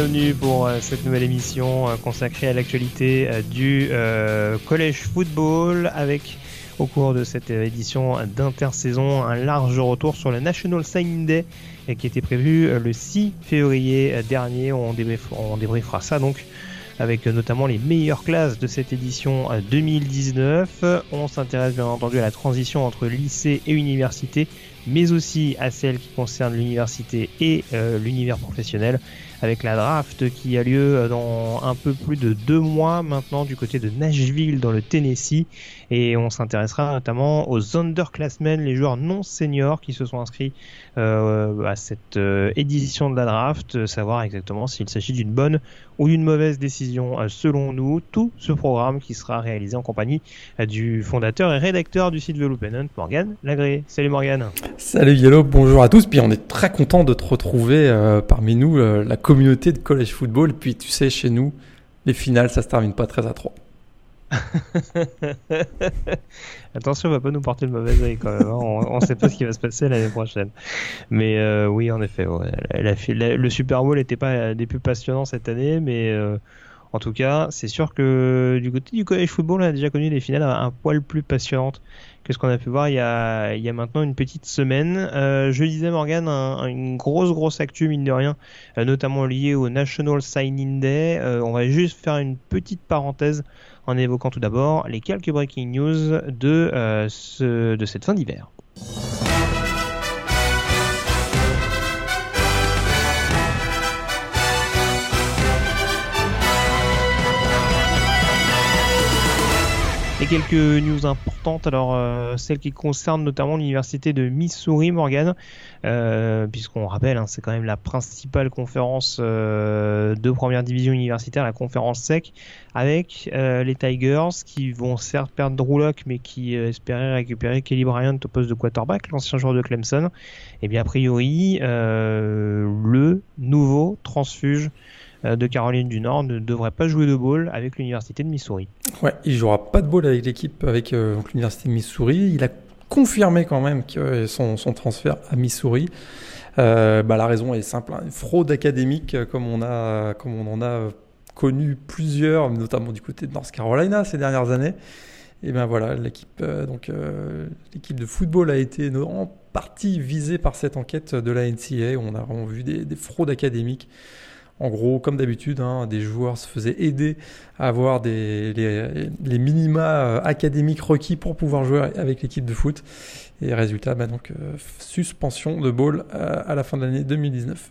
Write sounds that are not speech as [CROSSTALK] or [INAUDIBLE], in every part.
Bienvenue pour euh, cette nouvelle émission euh, consacrée à l'actualité euh, du collège football avec au cours de cette édition d'intersaison un large retour sur le National Signing Day qui était prévu le 6 février dernier. On, débrief- on débriefera ça donc avec notamment les meilleures classes de cette édition euh, 2019. Euh, On s'intéresse bien entendu à la transition entre lycée et université, mais aussi à celle qui concerne l'université et l'univers professionnel, avec la draft qui a lieu euh, dans un peu plus de deux mois maintenant du côté de Nashville dans le Tennessee. Et on s'intéressera notamment aux underclassmen, les joueurs non seniors qui se sont inscrits euh, à cette euh, édition de la draft, savoir exactement s'il s'agit d'une bonne ou d'une mauvaise décision selon nous. Tout ce programme qui sera réalisé en compagnie du fondateur et rédacteur du site The Loopennant, Morgan Lagré. Salut Morgan. Salut Yellow, bonjour à tous. Puis on est très content de te retrouver parmi nous, communauté de college football. Puis tu sais, chez nous, les finales, ça se termine pas très à 3. [LAUGHS] Attention, on va pas nous porter le mauvais œil quand même. hein. On, on sait pas ce qui va se passer l'année prochaine. Mais euh, oui, en effet, le Super Bowl n'était pas des plus passionnants cette année, mais euh, en tout cas, c'est sûr que du côté du college football, on a déjà connu des finales un poil plus passionnantes ce qu'on a pu voir il y a, il y a maintenant une petite semaine. Euh, je disais, Morgan, un- une grosse, grosse actu, mine de rien, euh, notamment liée au National Signing Day. Euh, on va juste faire une petite parenthèse en évoquant tout d'abord les quelques breaking news de, ce- de cette fin d'hiver. Quelques news importantes, alors euh, celles qui concernent notamment l'université de Missouri, Morgan, euh, puisqu'on rappelle, hein, c'est quand même la principale conférence euh, de première division universitaire, la conférence SEC, avec les Tigers qui vont certes perdre Drew mais qui espéraient récupérer Kelly Bryant au poste de quarterback, l'ancien joueur de Clemson. Et bien a priori, le nouveau transfuge de Caroline du Nord ne devrait pas jouer de ball avec l'université de Missouri. Ouais, il jouera pas de ball avec l'équipe, avec euh, l'université de Missouri. Il a confirmé quand même que son, son transfert à Missouri. Euh, bah, la raison est simple, hein, une fraude académique euh, comme on a, comme on en a connu plusieurs, notamment du côté de North Carolina ces dernières années. Et ben voilà, l'équipe euh, donc euh, l'équipe de football a été en partie visée par cette enquête de la NCA. On a vraiment vu des, des fraudes académiques. En gros, comme d'habitude, hein, des joueurs se faisaient aider à avoir des, les, les minima euh, académiques requis pour pouvoir jouer avec l'équipe de foot. Et résultat, bah donc, euh, suspension de ball euh, à la fin de l'année 2019.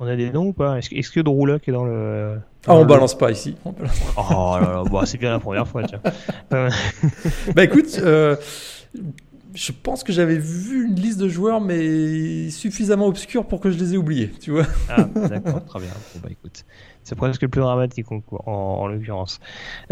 On a des noms ou pas? Est-ce que, Drew Lock est dans le. Ah, on balance pas ici. On balance pas. Oh là là, bon, c'est bien la première fois, tiens. [LAUGHS] Bah écoute, euh, je pense que j'avais vu une liste de joueurs, mais suffisamment obscure pour que je les ai oubliés, tu vois. ah, d'accord, très bien. Bon, bah écoute, c'est presque le plus dramatique en, en, en l'occurrence.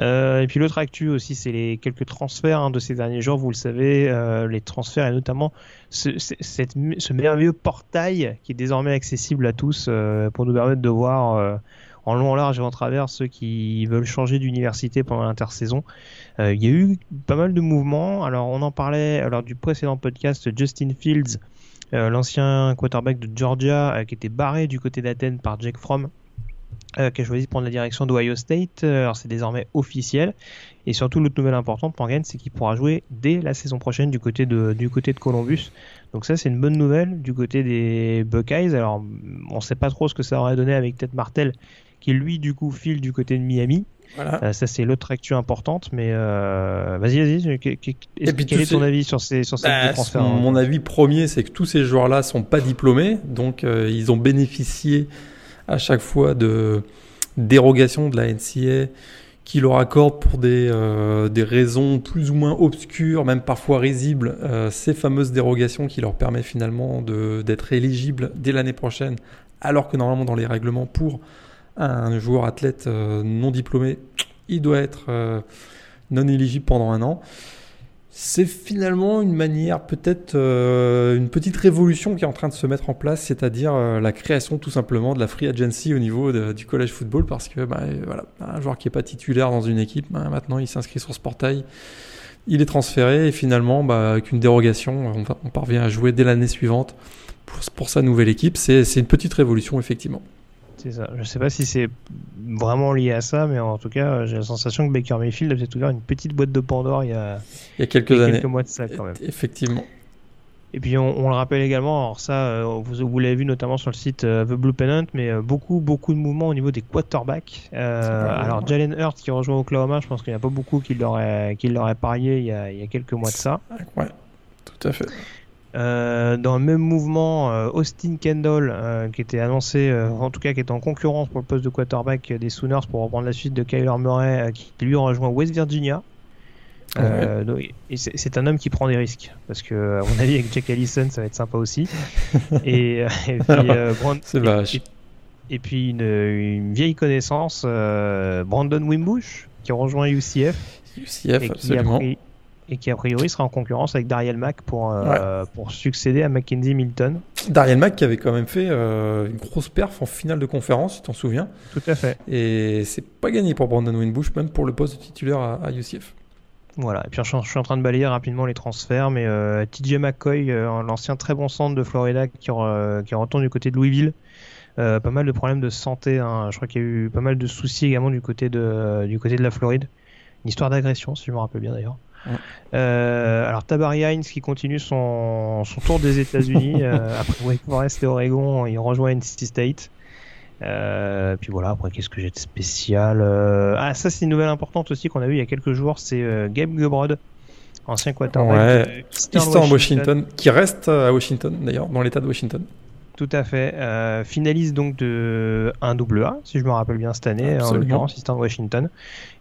Euh, et puis l'autre actu aussi, c'est les quelques transferts hein, de ces derniers jours. Vous le savez, euh, les transferts et notamment ce, merveilleux portail qui est désormais accessible à tous euh, pour nous permettre de voir. en long, en large et en travers ceux qui veulent changer d'université pendant l'intersaison. Euh, il y a eu pas mal de mouvements. Alors, on en parlait lors du précédent podcast. Justin Fields, euh, l'ancien quarterback de Georgia, euh, qui était barré du côté d'Athènes par Jake Fromm, qui a choisi de prendre la direction d'Ohio State. Alors, c'est désormais officiel. Et surtout, l'autre nouvelle importante, Morgan, c'est qu'il pourra jouer dès la saison prochaine du côté de, du côté de Columbus. Donc, ça, c'est une bonne nouvelle du côté des Buckeyes. Alors, on ne sait pas trop ce que ça aurait donné avec Ted Martel, qui lui, du coup, file du côté de Miami. Voilà. Euh, ça, c'est l'autre actu importante, mais euh, vas-y, vas-y. Quel est ton ces- avis sur ces, sur ces Bah, transferts mon, hein mon avis premier, c'est que tous ces joueurs-là sont pas diplômés, donc euh, ils ont bénéficié à chaque fois de dérogation de la NCA qui leur accorde pour des, euh, des raisons plus ou moins obscures, même parfois risibles, euh, ces fameuses dérogations qui leur permettent finalement d'être éligibles dès l'année prochaine, alors que normalement dans les règlements pour un joueur athlète euh, non diplômé, il doit être non éligible pendant un an. C'est finalement une manière, peut-être euh, une petite révolution qui est en train de se mettre en place, c'est-à-dire euh, la création tout simplement de la free agency au niveau du college football, parce que bah, voilà, un joueur qui n'est pas titulaire dans une équipe, bah, maintenant il s'inscrit sur ce portail, il est transféré et finalement, bah, avec une dérogation, on, parvient à jouer dès l'année suivante pour sa nouvelle équipe. C'est une petite révolution effectivement. C'est ça. Je sais pas si c'est vraiment lié à ça, mais en tout cas, j'ai la sensation que Baker Mayfield a peut-être ouvert une petite boîte de Pandore il y a, il y a quelques années. Quelques mois de ça, quand même. Effectivement. Et puis on, le rappelle également, alors ça, euh, vous, vous l'avez vu notamment sur le site euh, The Blue Pennant, mais euh, beaucoup, beaucoup de mouvements au niveau des quarterbacks. alors Jalen Hurts qui rejoint Oklahoma, je pense qu'il n'y a pas beaucoup qui l'auraient qui parié il y, a, il y a quelques mois de ça. Ouais, tout à fait. Euh, dans le même mouvement, euh, Austin Kendall, euh, qui était annoncé, en tout cas qui était en concurrence pour le poste de quarterback des Sooners pour reprendre la suite de Kyler Murray, qui lui rejoint West Virginia. c'est un homme qui prend des risques parce que, à mon avis, avec Jack Allison, ça va être sympa aussi. [LAUGHS] et, puis, [LAUGHS] et, puis une, vieille connaissance, Brandon Wimbush, qui rejoint UCF. UCF, absolument et qui a priori sera en concurrence avec Dariel Mack pour, euh, pour succéder à Mackenzie Milton. Dariel Mack qui avait quand même fait euh, une grosse perf en finale de conférence, tu t'en souviens Tout à fait. Et c'est pas gagné pour Brandon Winbush, même pour le poste de titulaire à, UCF. Voilà, et puis je, suis en train de balayer rapidement les transferts, mais euh, TJ McCoy, l'ancien très bon centre de Florida qui, qui retourne du côté de Louisville, pas mal de problèmes de santé, hein. je crois qu'il y a eu pas mal de soucis également du côté de, du côté de la Floride. Une histoire d'agression, si je me rappelle bien d'ailleurs. Euh, alors Tabari Hines qui continue son, tour des États-Unis [LAUGHS] euh, après Wake Forest et Oregon, il rejoint NC State. Euh, puis voilà, après qu'est-ce que j'ai de spécial Ah ça c'est une nouvelle importante aussi qu'on a vu il y a quelques jours, c'est Gabe Gebrod, ancien quarterback ouais. Eastern Washington, qui reste à Washington d'ailleurs, dans l'état de Washington. Tout à fait. Euh, finaliste donc de un double A, si je me rappelle bien cette année, en l'occurrence Eastern Washington.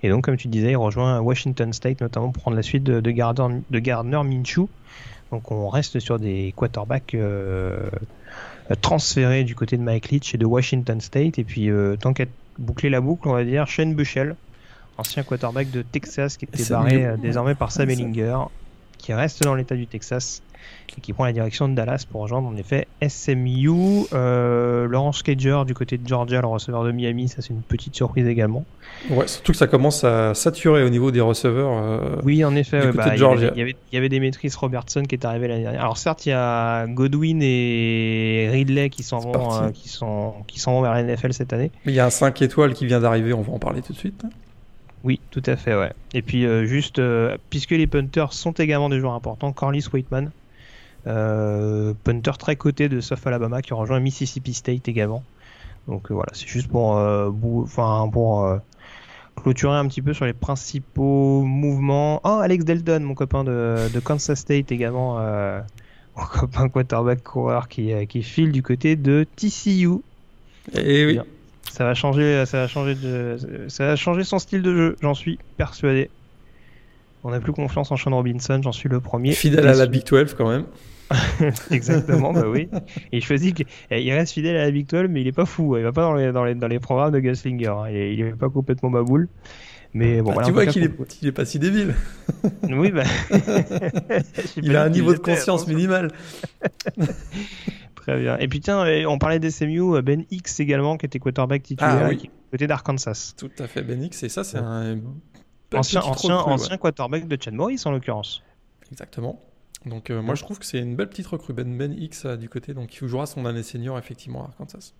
Et donc, comme tu disais, il rejoint Washington State notamment pour prendre la suite de, de, Gardner, de Gardner Minshew. Donc, on reste sur des quarterbacks euh, transférés du côté de Mike Leach et de Washington State. Et puis, euh, tant qu'à boucler la boucle, on va dire Shane Bushell, ancien quarterback de Texas qui était barré désormais par Sam Ellinger, qui reste dans l'état du Texas et qui prend la direction de Dallas pour rejoindre en effet SMU. Euh, Laurence Cager du côté de Georgia, le receveur de Miami, ça c'est une petite surprise également. Ouais, surtout que ça commence à saturer au niveau des receveurs. Euh, oui, en effet, bah, il, y avait, il, y avait, des maîtrises Robertson qui est arrivé l'année dernière. Alors certes, il y a Godwin et Ridley qui s'en vont, euh, qui sont, qui s'en vont vers la NFL cette année. Mais il y a un 5 étoiles qui vient d'arriver, on va en parler tout de suite. Oui, tout à fait, ouais. Et puis euh, juste, puisque les punters sont également des joueurs importants, Corliss Waitman, euh, punter très coté de South Alabama qui rejoint Mississippi State également. Donc euh, voilà, c'est juste pour, euh, enfin pour clôturer un petit peu sur les principaux mouvements. Oh, Alex Delton, mon copain de, Kansas State également, [LAUGHS] mon copain quarterback coureur qui, qui file du côté de TCU. Et eh oui. Ça va changer, ça va changer de, ça va changer son style de jeu, j'en suis persuadé. On n'a plus confiance en Sean Robinson, j'en suis le premier. Fidèle à la Big 12 quand même. [LAUGHS] Exactement, bah oui. Et il choisit qu'il eh, reste fidèle à la Big 12, mais il est pas fou. Il va pas dans les, dans les, dans les programmes de Guslinger. Hein. Il, est, pas complètement baboule. Mais bon, bah, tu vois qu'il est, est, pas si débile. [LAUGHS] Oui, bah. [LAUGHS] il a un niveau de conscience minimal. Très bien. Et puis tiens, on parlait d'SMU, Ben X également, qui était quarterback titulaire, ah, côté d'Arkansas. Tout à fait, Ben X, et ça, c'est un. Ancien, ancien, ancien quarterback de Chad Morris en l'occurrence. Exactement. Donc euh, moi je trouve que c'est une belle petite recrue. Ben Ben X euh, du côté donc il jouera son année senior effectivement à Arkansas.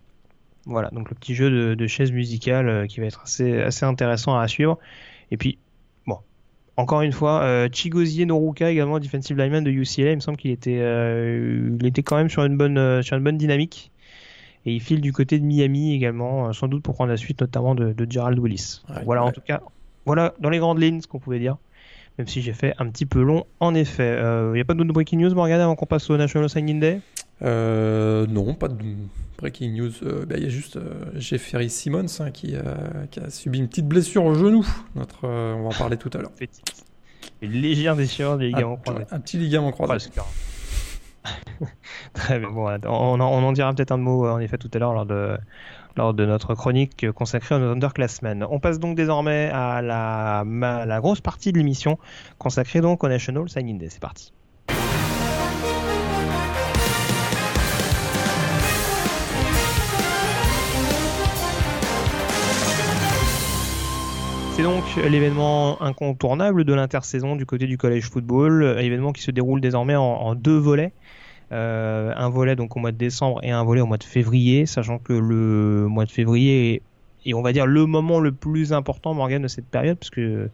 Voilà donc le petit jeu de, de chaise musicale euh, qui va être assez assez intéressant à suivre. Et puis bon encore une fois Chigozie Noruka également defensive lineman de UCLA il me semble qu'il était il était quand même sur une bonne sur une bonne dynamique. Et il file du côté de Miami également sans doute pour prendre la suite notamment de, de Gerald Willis. voilà en tout cas voilà dans les grandes lignes ce qu'on pouvait dire même si j'ai fait un petit peu long en effet. Il euh, n'y a pas d'autres breaking news, Morgane, avant qu'on passe au National Signing Day? Non, pas de breaking news. Bah, il y a juste Jeffrey Simmons hein, qui, qui, a subi une petite blessure au genou. Notre, on va en parler tout à l'heure. Une légère déchirure des ligaments croisés. Un petit ligament croisé. [LAUGHS] Très bien. Bon, on, en, dira peut-être un mot en effet tout à l'heure lors de, lors de notre chronique consacrée aux Underclassmen. On passe donc désormais à la, grosse partie de l'émission consacrée donc au National Signing Day. C'est parti. C'est donc l'événement incontournable de l'intersaison du côté du collège football, événement qui se déroule désormais en, deux volets. Euh, un volet donc au mois de décembre et un volet au mois de février, sachant que le mois de février est, on va dire le moment le plus important Morgan de cette période, parce que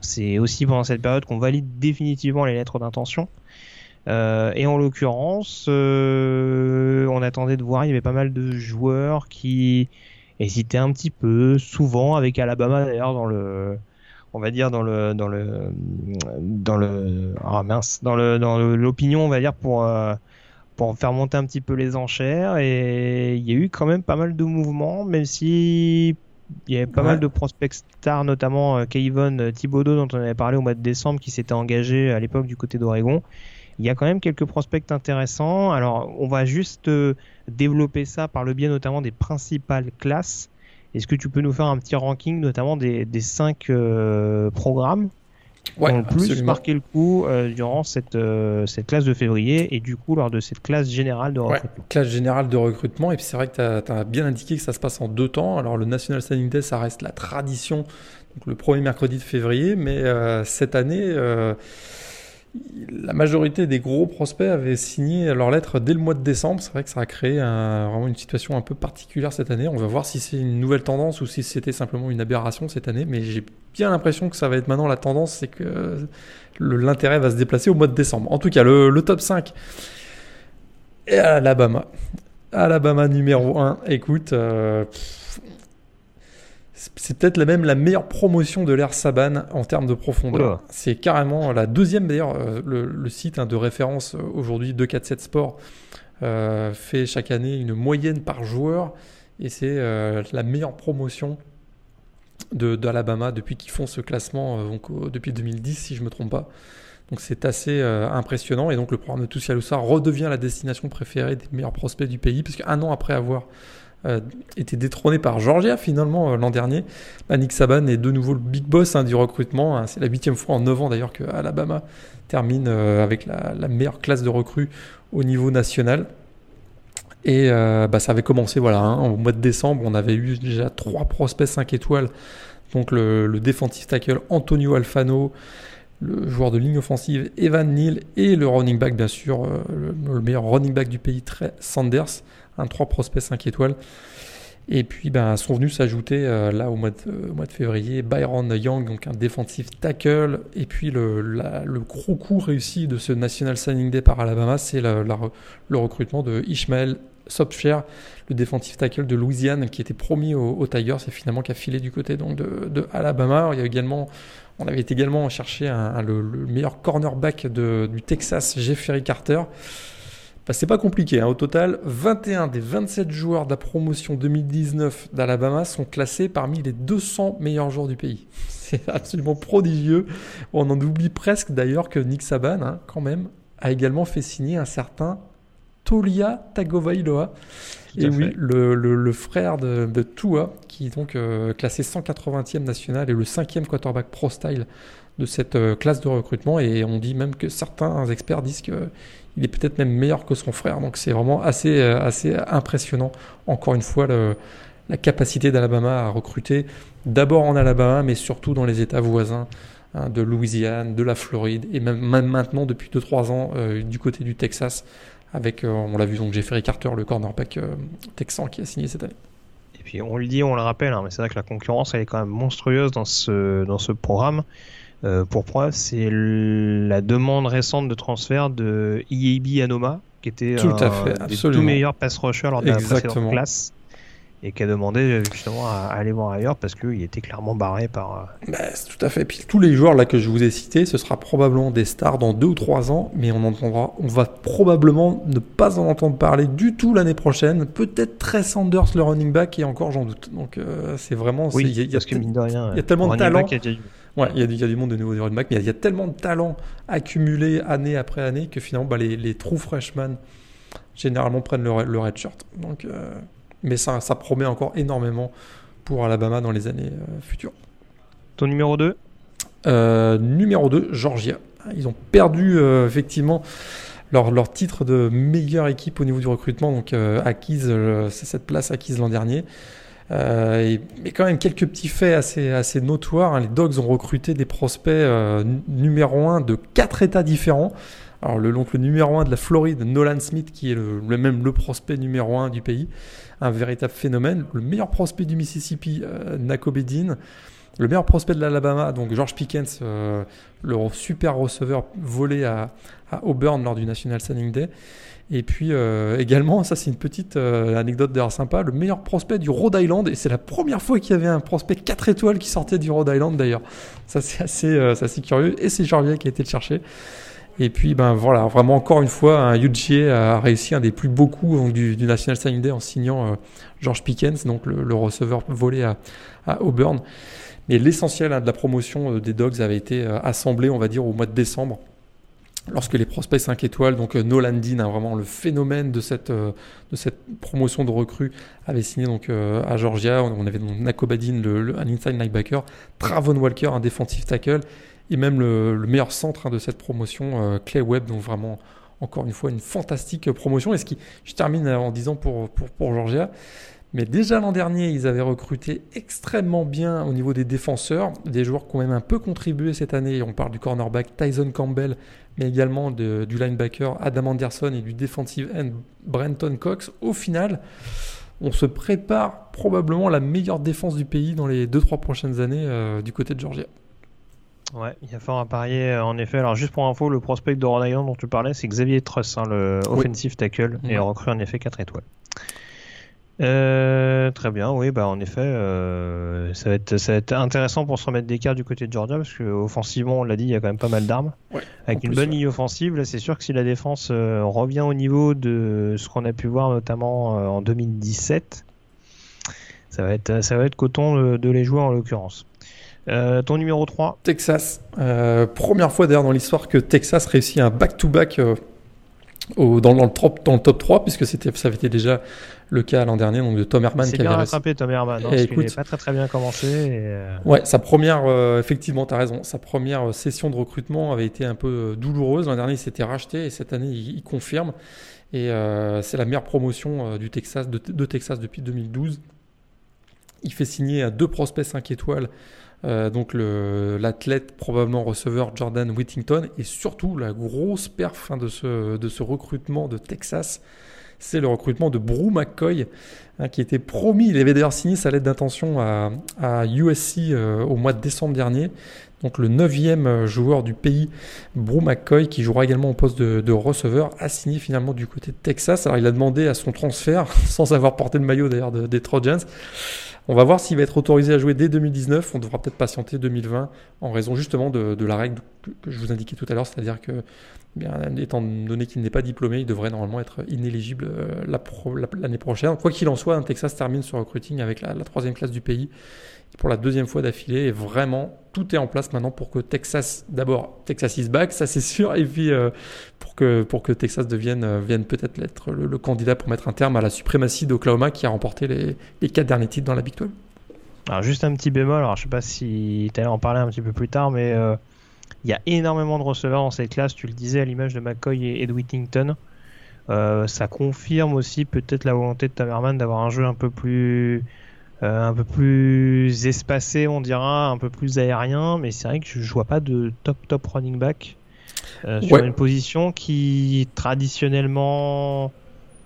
c'est aussi pendant cette période qu'on valide définitivement les lettres d'intention. Euh, et en l'occurrence, euh, on attendait de voir, il y avait pas mal de joueurs qui hésité un petit peu, souvent avec Alabama d'ailleurs dans le, on va dire dans le, dans le, dans le, oh mince, dans le, dans l'opinion, on va dire pour, pour faire monter un petit peu les enchères. Et il y a eu quand même pas mal de mouvements, même si il y avait pas mal de prospects stars, notamment euh, Kayvon Thibodeau dont on avait parlé au mois de décembre, qui s'était engagé à l'époque du côté d'Oregon. Il y a quand même quelques prospects intéressants. Alors, on va juste euh, développer ça par le biais notamment des principales classes. Est-ce que tu peux nous faire un petit ranking, notamment des, des cinq euh, programmes? Qui ont le plus marqué le coup euh, durant cette, cette classe de février et du coup lors de cette classe générale de recrutement. Classe générale de recrutement, et puis c'est vrai que tu as, bien indiqué que ça se passe en deux temps. Alors le National Standing Day, ça reste la tradition, donc le premier mercredi de février, mais cette année la majorité des gros prospects avaient signé leur lettre dès le mois de décembre. C'est vrai que ça a créé vraiment une situation un peu particulière cette année. On va voir si c'est une nouvelle tendance ou si c'était simplement une aberration cette année. Mais j'ai bien l'impression que ça va être maintenant la tendance, c'est que l'intérêt va se déplacer au mois de décembre. En tout cas, le, top 5 est Alabama. Alabama numéro 1. Écoute, euh, c'est peut-être même la meilleure promotion de l'ère Saban en termes de profondeur. C'est carrément la deuxième d'ailleurs, euh, le, site hein, de référence euh, aujourd'hui 247 Sport euh, fait chaque année une moyenne par joueur et c'est la meilleure promotion d'Alabama depuis qu'ils font ce classement donc, depuis 2010 si je ne me trompe pas. Donc c'est assez impressionnant et donc le programme de Tussialoussa redevient la destination préférée des meilleurs prospects du pays puisque un an après avoir euh, était détrôné par Georgia finalement euh, l'an dernier. Nick Saban est de nouveau le big boss hein, du recrutement. Hein. C'est la huitième fois en 9 ans d'ailleurs que Alabama termine euh, avec la, meilleure classe de recrues au niveau national. Et bah, ça avait commencé voilà, hein, au mois de décembre, on avait eu déjà trois prospects 5 étoiles. Donc le, le tackle Antonio Alfano, le joueur de ligne offensive Evan Neal et le running back bien sûr, le, meilleur running back du pays, Trey Sanders un 3 prospects 5 étoiles. Et puis ben, sont venus s'ajouter euh, là au mois, de, mois de février Byron Young, donc un défensif tackle. Et puis le, le gros coup réussi de ce National Signing Day par Alabama, c'est le recrutement de Ishmael Sopcher, le défensif tackle de Louisiane qui était promis aux, Tigers et finalement qui a filé du côté donc, de, Alabama. Il y a également, on avait également cherché le, meilleur cornerback de, du Texas, Jeffrey Carter. Bah, c'est pas compliqué. Hein. Au total, 21 des 27 joueurs de la promotion 2019 d'Alabama sont classés parmi les 200 meilleurs joueurs du pays. [LAUGHS] C'est absolument prodigieux. On en oublie presque d'ailleurs que Nick Saban, hein, quand même, a également fait signer un certain Tolia Tagovailoa. Et oui, le, frère de, Tua, qui est donc euh, classé 180e national et le cinquième quarterback pro style de cette euh, classe de recrutement. Et on dit même que certains experts disent que il est peut-être même meilleur que son frère. Donc c'est vraiment assez, euh, assez impressionnant, encore une fois, la capacité d'Alabama à recruter, d'abord en Alabama, mais surtout dans les États voisins hein, de Louisiane, de la Floride, et même, maintenant, depuis 2-3 ans, euh, du côté du Texas, avec, euh, on l'a vu, donc Jeffrey Carter, le cornerback texan qui a signé cette année. Et puis on le dit, on le rappelle, hein, mais c'est vrai que la concurrence, elle est quand même monstrueuse dans ce, dans ce programme. Euh, pour preuve, c'est la demande récente de transfert de IAB Anoma, qui était tout à fait, des tout meilleurs pass rushers lors de la précédente classe. et qui a demandé justement à, aller voir ailleurs parce qu'il était clairement barré par. Bah, tout à fait. Puis tous les joueurs là que je vous ai cités, ce sera probablement des stars dans deux ou trois ans, mais on entendra, on va probablement ne pas en entendre parler du tout l'année prochaine. Peut-être Trey Sanders le running back et encore j'en doute. Donc c'est vraiment. Oui, y a, parce que mine de rien, il y a tellement de talent. Ouais, il y, a du monde de nouveau running back, mais il y, a tellement de talent accumulé année après année que finalement bah, les, les true freshmen généralement prennent le, le red shirt. Donc, euh, mais ça, ça promet encore énormément pour Alabama dans les années euh, futures. Ton numéro 2 euh, Numéro 2, Georgia. Ils ont perdu effectivement leur, leur, titre de meilleure équipe au niveau du recrutement, donc acquise, c'est cette place acquise l'an dernier. Mais quand même quelques petits faits assez, assez notoires. Hein. Les Dogs ont recruté des prospects numéro 1 de quatre États différents. Alors le l'oncle numéro 1 de la Floride, Nolan Smith, qui est le, même le prospect numéro 1 du pays, un véritable phénomène. Le meilleur prospect du Mississippi, euh, Nako. Le meilleur prospect de l'Alabama, donc George Pickens, euh, le super receveur volé à, Auburn lors du National Signing Day. Et puis euh, également, ça c'est une petite anecdote d'ailleurs sympa, le meilleur prospect du Rhode Island, et c'est la première fois qu'il y avait un prospect 4 étoiles qui sortait du Rhode Island d'ailleurs. Ça c'est assez, assez, curieux, et c'est Georgia qui a été le chercher. Et puis, ben voilà, vraiment encore une fois, un a réussi un des plus beaux coups du, National Signing Day en signant euh, George Pickens, donc le, receveur volé à, Auburn. Mais l'essentiel hein, de la promotion euh, des Dogs avait été euh, assemblé, on va dire, au mois de décembre, lorsque les prospects 5 étoiles, donc Nolan Dean, hein, vraiment le phénomène de cette, de cette promotion de recrues, avait signé donc à Georgia. On avait donc Nakobadin, le, un inside linebacker, Travon Walker, un defensive tackle, et même le, meilleur centre hein, de cette promotion, euh, Clay Webb, donc vraiment encore une fois une fantastique promotion. Et ce qui, je termine en disant pour, pour Georgia, mais déjà l'an dernier, ils avaient recruté extrêmement bien au niveau des défenseurs, des joueurs qui ont même un peu contribué cette année. On parle du cornerback Tyson Campbell, mais également de, du linebacker Adam Anderson et du defensive end Brenton Cox. Au final, on se prépare probablement la meilleure défense du pays dans les 2-3 prochaines années euh, du côté de Georgia. Ouais, il y a fort à parier euh, en effet. Alors juste pour info, le prospect de Rhode Island dont tu parlais, c'est Xavier Truss, hein, le offensive tackle, et recrue en effet 4 étoiles. Euh, très bien, oui, bah en effet, euh, ça, va être, ça va être intéressant pour se remettre d'écart du côté de Georgia parce qu'offensivement, on l'a dit, il y a quand même pas mal d'armes. Avec une bonne ligne offensive, là, c'est sûr que si la défense revient au niveau de ce qu'on a pu voir notamment en 2017, ça va être, ça va être coton de les jouer en l'occurrence. Euh, ton numéro 3 Texas. Euh, première fois d'ailleurs dans l'histoire que Texas réussit un back-to-back euh, dans, le top, dans le top 3, puisque ça avait été déjà le cas l'an dernier, donc de Tom Herman. C'est bien rattrapé Tom Herman, hein, parce pas très très bien commencé. Ouais, sa première, effectivement, tu as raison, sa première session de recrutement avait été un peu douloureuse. L'an dernier, il s'était racheté et cette année, il, confirme. Et c'est la meilleure promotion du Texas, de, de, Texas depuis 2012. Il fait signer deux prospects 5 étoiles euh, donc l'athlète probablement receveur Jordan Whittington et surtout la grosse perf hein, de, ce, recrutement de Texas, c'est le recrutement de Brew McCoy hein, qui était promis, il avait d'ailleurs signé sa lettre d'intention à, USC euh, au mois de décembre dernier. Donc le neuvième euh, joueur du pays, Brew McCoy, qui jouera également au poste de, de, receveur, a signé finalement du côté de Texas. Alors il a demandé à son transfert, [LAUGHS] sans avoir porté le maillot d'ailleurs des Trojans. On va voir s'il va être autorisé à jouer dès 2019. On devra peut-être patienter 2020 en raison justement de, la règle que je vous indiquais tout à l'heure, c'est-à-dire que, bien, étant donné qu'il n'est pas diplômé, il devrait normalement être inéligible euh, l'année prochaine. Quoi qu'il en soit, Texas termine son recruiting avec la troisième classe du pays pour la deuxième fois d'affilée. Et vraiment, tout est en place maintenant pour que Texas, d'abord, Texas is back, ça c'est sûr, et puis euh, pour, que, pour que Texas devienne, euh, vienne peut-être être le, candidat pour mettre un terme à la suprématie d'Oklahoma qui a remporté les, les quatre derniers titres dans la Big 12. Alors juste un petit bémol, alors je sais pas si tu allais en parler un petit peu plus tard, mais euh, il y a énormément de receveurs dans cette classe, tu le disais à l'image de McCoy et Ed Whittington. ça confirme aussi peut-être la volonté de Tamerman d'avoir un jeu un peu plus euh, un peu plus espacé, on dira, un peu plus aérien, mais c'est vrai que je vois pas de top top running back euh, sur une position qui traditionnellement,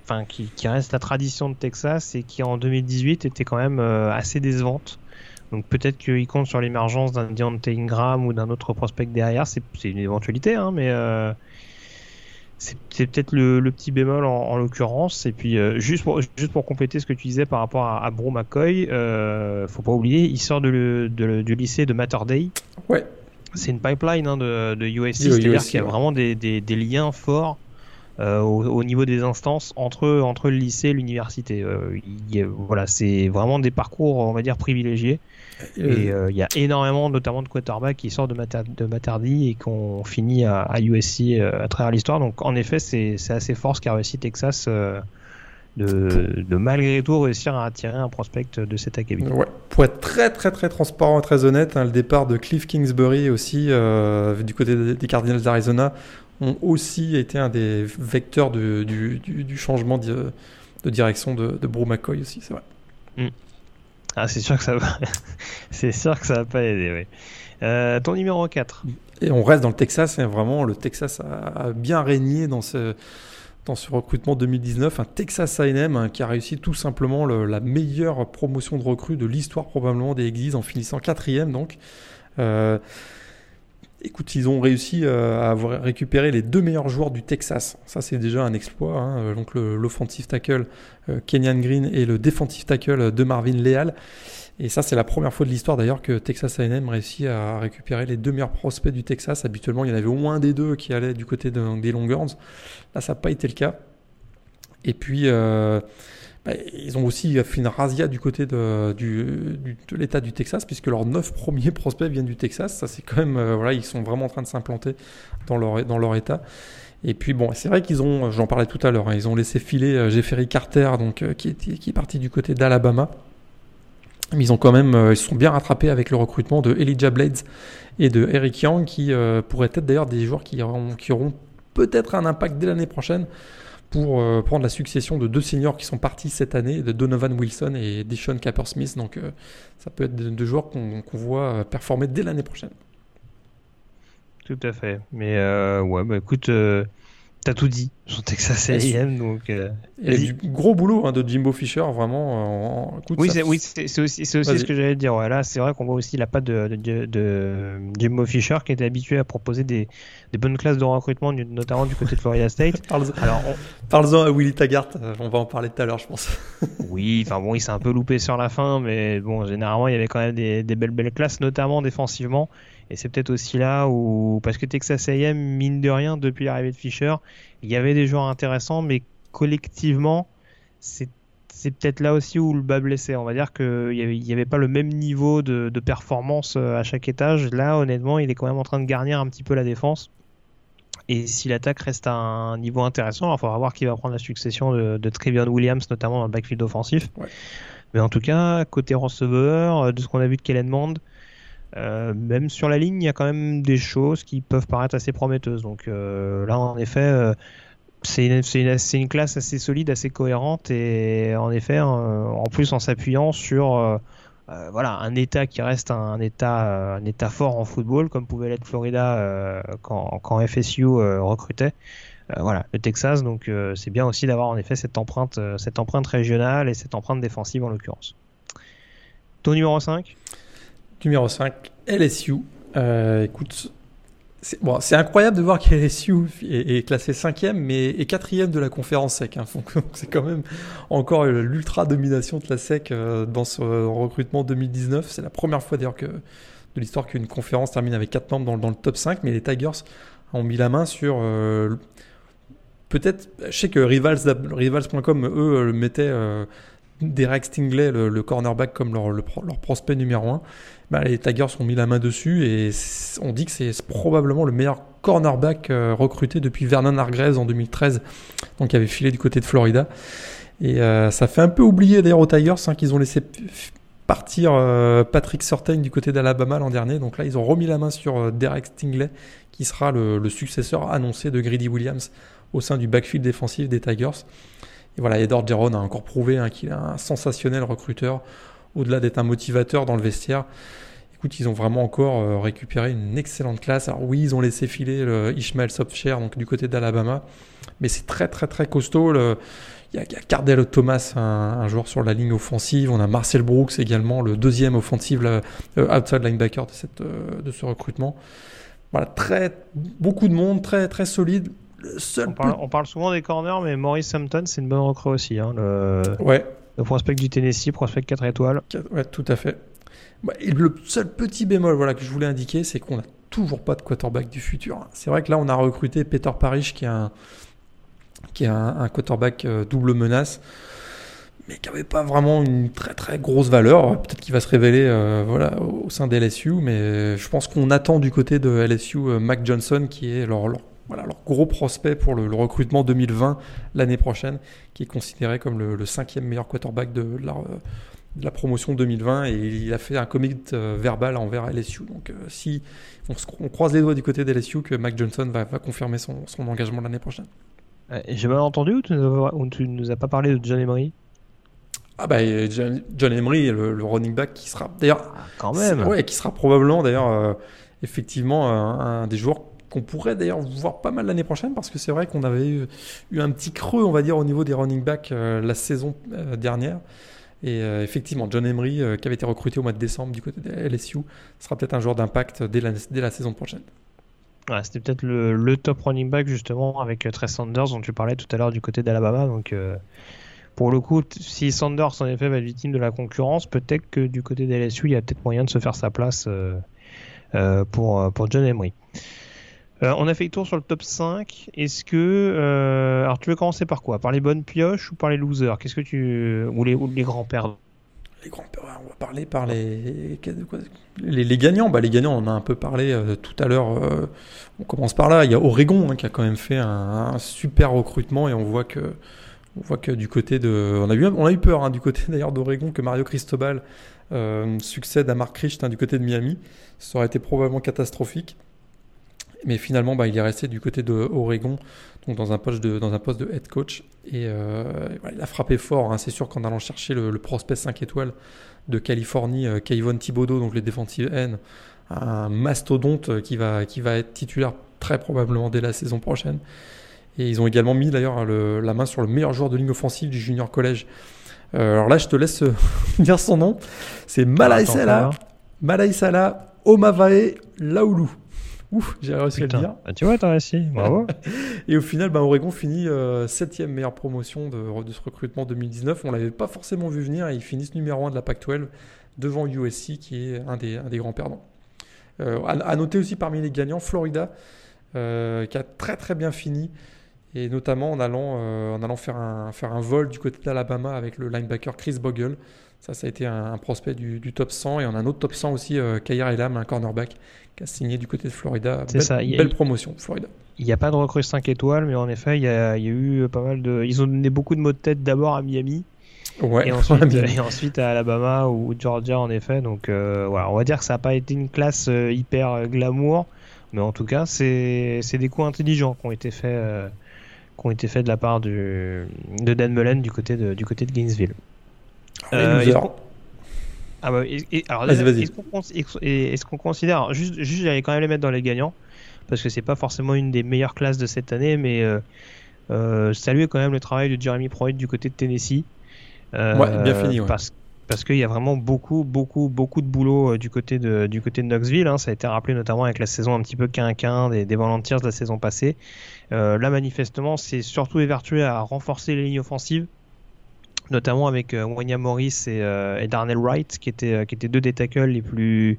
enfin qui, reste la tradition de Texas et qui en 2018 était quand même euh, assez décevante. Donc peut-être qu'il compte sur l'émergence d'un Deontay Ingram ou d'un autre prospect derrière, c'est une éventualité, hein, mais c'est peut-être le, petit bémol en, l'occurrence. Et puis, euh, juste, pour, juste pour compléter ce que tu disais par rapport à, à Bro McCoy, euh, faut pas oublier, il sort de du lycée de Mater Day. Ouais. C'est une pipeline hein, de, de USC, c'est-à-dire qu'il y a vraiment des, des, des, liens forts euh, au, au, niveau des instances entre, entre le lycée et l'université. Euh, voilà, c'est vraiment des parcours, on va dire, privilégiés. Et euh, il y a énormément, notamment de quarterbacks qui sortent de, Mater, de Materdi et qui ont fini à, à USC à travers l'histoire. Donc en effet, c'est assez fort ce qu'a réussi Texas de, de, malgré tout réussir à attirer un prospect de cette académie. Ouais. Pour être très très très transparent et très honnête, hein, le départ de Cliff Kingsbury aussi euh, du côté des Cardinals d'Arizona ont aussi été un des vecteurs de, du, du, changement de, de, direction de, de Bro McCoy aussi, c'est vrai. Mm. Ah, c'est sûr que ça va, [LAUGHS] c'est sûr que ça va pas aider, oui. Euh, ton numéro 4. Et on reste dans le Texas, et vraiment le Texas a bien régné dans ce dans ce recrutement 2019, un Texas A&M hein, qui a réussi tout simplement la meilleure promotion de recrue de l'histoire probablement des Exis en finissant quatrième donc. Euh, écoute, ils ont réussi euh, à avoir récupéré les deux meilleurs joueurs du Texas. Ça, c'est déjà un exploit. Hein. Donc, l'offensive tackle euh, Kenyan Green et le defensive tackle de Marvin Leal. Et ça, c'est la première fois de l'histoire d'ailleurs que Texas A&M réussit à récupérer les deux meilleurs prospects du Texas. Habituellement, il y en avait au moins des deux qui allaient du côté des Longhorns. Là, ça n'a pas été le cas. Et puis, euh, bah, ils ont aussi fait une razzia du côté de, l'État du Texas, puisque leurs neuf premiers [LAUGHS] prospects viennent du Texas. Ça, c'est quand même, euh, voilà, ils sont vraiment en train de s'implanter dans leur, dans leur État. Et puis bon, c'est vrai qu'ils ont, j'en parlais tout à l'heure, hein, ils ont laissé filer euh, Jeffrey Carter, donc qui, est, qui est parti du côté d'Alabama. Mais ils ont quand même, euh, ils se sont bien rattrapés avec le recrutement de Elijah Blades et de Eric Young, qui euh, pourraient être d'ailleurs des joueurs qui auront peut-être un impact dès l'année prochaine pour euh, prendre la succession de deux seniors qui sont partis cette année, de Donovan Wilson et Dishon Capper-Smith. Donc ça peut être deux joueurs qu'on voit performer dès l'année prochaine. Tout à fait. Mais ouais, bah écoute, T'as tout dit sur Texas A&M, donc. Euh, il y a du gros boulot hein, de Jimbo Fisher, vraiment. En... oui, c'est, oui, aussi, ce que j'allais dire. Ouais, là, c'est vrai qu'on voit aussi la patte de, de, de, Jimbo Fisher qui était habitué à proposer des, des, bonnes classes de recrutement, notamment du côté de Florida State. [LAUGHS] Alors, parle-en à Willy Taggart. Euh, on va en parler tout à l'heure, je pense. [LAUGHS] oui, enfin bon, il s'est un peu loupé sur la fin, mais bon, généralement, il y avait quand même des, des belles belles classes, notamment défensivement. Et c'est peut-être aussi là où, parce que Texas A&M, mine de rien, depuis l'arrivée de Fisher, il y avait des joueurs intéressants, mais collectivement, c'est peut-être là aussi où le bas blessé. On va dire qu'il n'y avait, avait pas le même niveau de, de, performance euh, à chaque étage. Là, honnêtement, il est quand même en train de garnir un petit peu la défense. Et si l'attaque reste à un niveau intéressant, il faudra voir qui va prendre la succession de, de Trevion Williams, notamment dans le backfield offensif. Mais en tout cas, côté receveur, euh, de ce qu'on a vu de Kellen Mond, euh, même sur la ligne, il y a quand même des choses qui peuvent paraître assez prometteuses. Donc euh, là, en effet, euh, c'est une, classe assez solide, assez cohérente et en effet, en plus en s'appuyant sur voilà un État qui reste un, État un État fort en football, comme pouvait l'être Florida quand, quand, FSU recrutait. voilà, le Texas, donc c'est bien aussi d'avoir en effet cette empreinte, cette empreinte régionale et cette empreinte défensive en l'occurrence. Ton numéro 5 Numéro 5, LSU. Euh, écoute, c'est incroyable de voir qu'LSU est, est, classé 5 mais est 4 de la conférence SEC. Hein. c'est quand même encore l'ultra domination de la SEC euh, dans ce recrutement 2019. C'est la première fois d'ailleurs que de l'histoire qu'une conférence termine avec 4 membres dans, le top 5, mais les Tigers ont mis la main sur. Euh, peut-être, je sais que Rivals, Rivals.com, eux, le mettaient Derek Stingley, le, cornerback, comme leur, prospect numéro 1. Bah, les Tigers ont mis la main dessus et on dit que c'est probablement le meilleur cornerback euh, recruté depuis Vernon Hargreaves en 2013, donc qui avait filé du côté de Florida. Et euh, ça fait un peu oublier d'ailleurs aux Tigers hein, qu'ils ont laissé partir euh, Patrick Surtain du côté d'Alabama l'an dernier. Donc là, ils ont remis la main sur Derek Stingley, qui sera le, le, successeur annoncé de Greedy Williams au sein du backfield défensif des Tigers. Et voilà, Edward Jeron a encore prouvé hein, qu'il est un sensationnel recruteur au-delà d'être un motivateur dans le vestiaire. Écoute, ils ont vraiment encore euh, récupéré une excellente classe. Alors oui, ils ont laissé filer le Ishmael donc du côté d'Alabama, mais c'est très très très costaud. Il y, a, Cardell Thomas, un, joueur sur la ligne offensive. On a Marcel Brooks également, le deuxième offensive euh, outside linebacker euh, de ce recrutement. Voilà, beaucoup de monde, très très solide. Le seul. On parle, souvent des corners, mais Maurice Hampton, c'est une bonne recrue aussi. Hein, le... Ouais. le prospect du Tennessee, prospect 4 étoiles. Ouais, tout à fait. Bah, et le seul petit bémol voilà, que je voulais indiquer, c'est qu'on n'a toujours pas de quarterback du futur. C'est vrai que là, on a recruté Peter Parrish, qui est un, qui est un, quarterback euh, double menace, mais qui n'avait pas vraiment une très très grosse valeur. Peut-être qu'il va se révéler euh, voilà, au sein des LSU, mais je pense qu'on attend du côté de LSU euh, Mac Johnson, qui est leur, voilà, leur gros prospect pour le, recrutement 2020 l'année prochaine, qui est considéré comme le, cinquième meilleur quarterback de la, de la, promotion 2020 et il a fait un commit verbal envers LSU. Donc si on, croise les doigts du côté de LSU que Mac Johnson va, va confirmer son, son engagement l'année prochaine. J'ai mal entendu ou tu, ne nous as pas parlé de John Emery? Ah bah John, Emery, le, running back qui sera d'ailleurs ah, quand même ouais qui sera probablement d'ailleurs euh, effectivement un, des joueurs qu'on pourrait d'ailleurs voir pas mal l'année prochaine parce que c'est vrai qu'on avait eu, un petit creux on va dire au niveau des running backs euh, la saison euh, dernière et effectivement John Emery qui avait été recruté au mois de décembre du côté de LSU sera peut-être un joueur d'impact dès la saison prochaine c'était peut-être le, top running back justement avec euh, Trey Sanders dont tu parlais tout à l'heure du côté d'Alabama. Donc euh, pour le coup, si Sanders en effet va être victime de la concurrence, peut-être que du côté de LSU, il y a peut-être moyen de se faire sa place euh, pour John Emery. On a fait le tour sur le top 5. Est-ce que. alors, tu veux commencer par quoi? Par les bonnes pioches ou par les losers? Qu'est-ce que tu. Ou les, grands perdants? Les grands on va parler par les, les, gagnants. Bah, les gagnants, on en a un peu parlé euh, tout à l'heure. Euh, on commence par là. Il y a Oregon hein, qui a quand même fait un, super recrutement et on voit que, on voit que du côté de, on a eu, peur hein, du côté d'ailleurs d'Oregon que Mario Cristobal euh, succède à Mark Richt hein, du côté de Miami. Ça aurait été probablement catastrophique. Mais finalement, bah, il est resté du côté de Oregon, donc dans un poste de, dans un poste de head coach. Et euh, il a frappé fort, hein. c'est sûr qu'en allant chercher le, prospect 5 étoiles de Californie, euh, Kayvon Thibodeau, donc les défensives N, un mastodonte qui va, qui va être titulaire très probablement dès la saison prochaine. Et ils ont également mis d'ailleurs la main sur le meilleur joueur de ligne offensive du junior collège. Euh, alors là, je te laisse [LAUGHS] dire son nom. C'est Malai Salah, Malai Salah Omavae Laoulou. Ouf, j'ai réussi à le dire. Ah, tu vois, t'as réussi, bravo. [LAUGHS] et au final, bah, Oregon finit 7 euh, septième meilleure promotion de, de, ce recrutement 2019. On l'avait pas forcément vu venir et ils finissent numéro 1 de la PAC-12 devant USC qui est un des, un des grands perdants. Euh, à, noter aussi parmi les gagnants, Florida euh, qui a très très bien fini et notamment en allant, en allant faire, un, faire un vol du côté d'Alabama avec le linebacker Chris Bogle. Ça, ça a été un, prospect du, du, top 100 et on a un autre top 100 aussi, euh, Elam, un cornerback qui a signé du côté de Florida. C'est ça. Belle promotion, Florida. Il n'y a pas de recrue 5 étoiles, mais en effet, il y, a, eu pas mal de. Ils ont donné beaucoup de mots de tête d'abord à Miami. Ouais, et, [LAUGHS] ensuite, et, ensuite, à Alabama ou Georgia, en effet. Donc euh, voilà, on va dire que ça n'a pas été une classe euh, hyper euh, glamour, mais en tout cas, c'est des coups intelligents qui ont été faits, qui ont été faits de la part du, de Dan Mullen du côté de, du côté de Gainesville. Ah bah, Est-ce qu'on considère, juste, juste j'allais quand même les mettre dans les gagnants, parce que c'est pas forcément une des meilleures classes de cette année, mais euh, euh, saluer quand même le travail de Jeremy Pruitt du côté de Tennessee. Euh, ouais, bien fini. Parce, parce qu'il y a vraiment beaucoup, beaucoup, beaucoup de boulot euh, du côté de, du côté de Knoxville. Hein. Ça a été rappelé notamment avec la saison un petit peu quinquin des, des Volunteers de la saison passée. là, manifestement, c'est surtout évertué à renforcer les lignes offensives notamment avec euh, Wanya Morris et, euh, et, Darnell Wright, qui étaient, euh, qui étaient deux des tackles les plus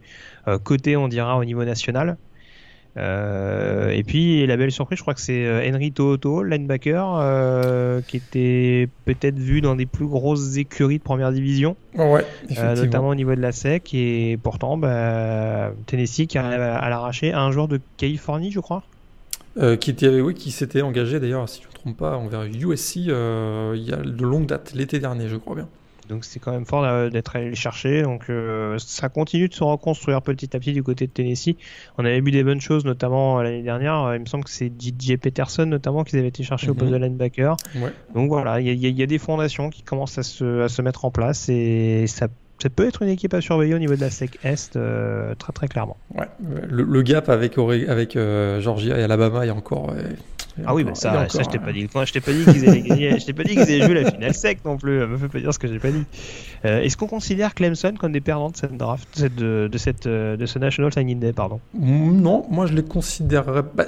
cotés, on dira, au niveau national. et puis la belle surprise, je crois que c'est Henry Toto, linebacker, qui était peut-être vu dans des plus grosses écuries de première division, ouais, notamment au niveau de la SEC. Et pourtant, bah, Tennessee qui arrive à, l'arracher à un joueur de Californie, je crois. Qui était, oui, qui s'était engagé d'ailleurs, si trompe pas, envers USC euh, il y a de longue date, l'été dernier, je crois bien. Donc c'est quand même fort d'être allé le chercher. Donc euh, ça continue de se reconstruire petit à petit du côté de Tennessee. On avait vu des bonnes choses, notamment l'année dernière. Il me semble que c'est DJ Peterson notamment qu'ils avaient été chercher au poste de mhm. linebacker. Donc voilà, il y, a des fondations qui commencent à se, à se mettre en place et ça ça peut être une équipe à surveiller au niveau de la SEC Est, euh, très très clairement. Ouais. Le, gap avec, avec Georgia et Alabama est encore, ah oui, mais ça, ça je t'ai pas dit. Je t'ai pas dit qu'ils allaient gagner. Je t'ai pas dit qu'ils allaient jouer la finale sec non plus. Me fais pas dire ce que j'ai pas dit. Euh, est-ce qu'on considère Clemson comme des perdants de cette draft, de, cette, de, ce National Signing Day, pardon? Non, moi je les considérerais. Bah,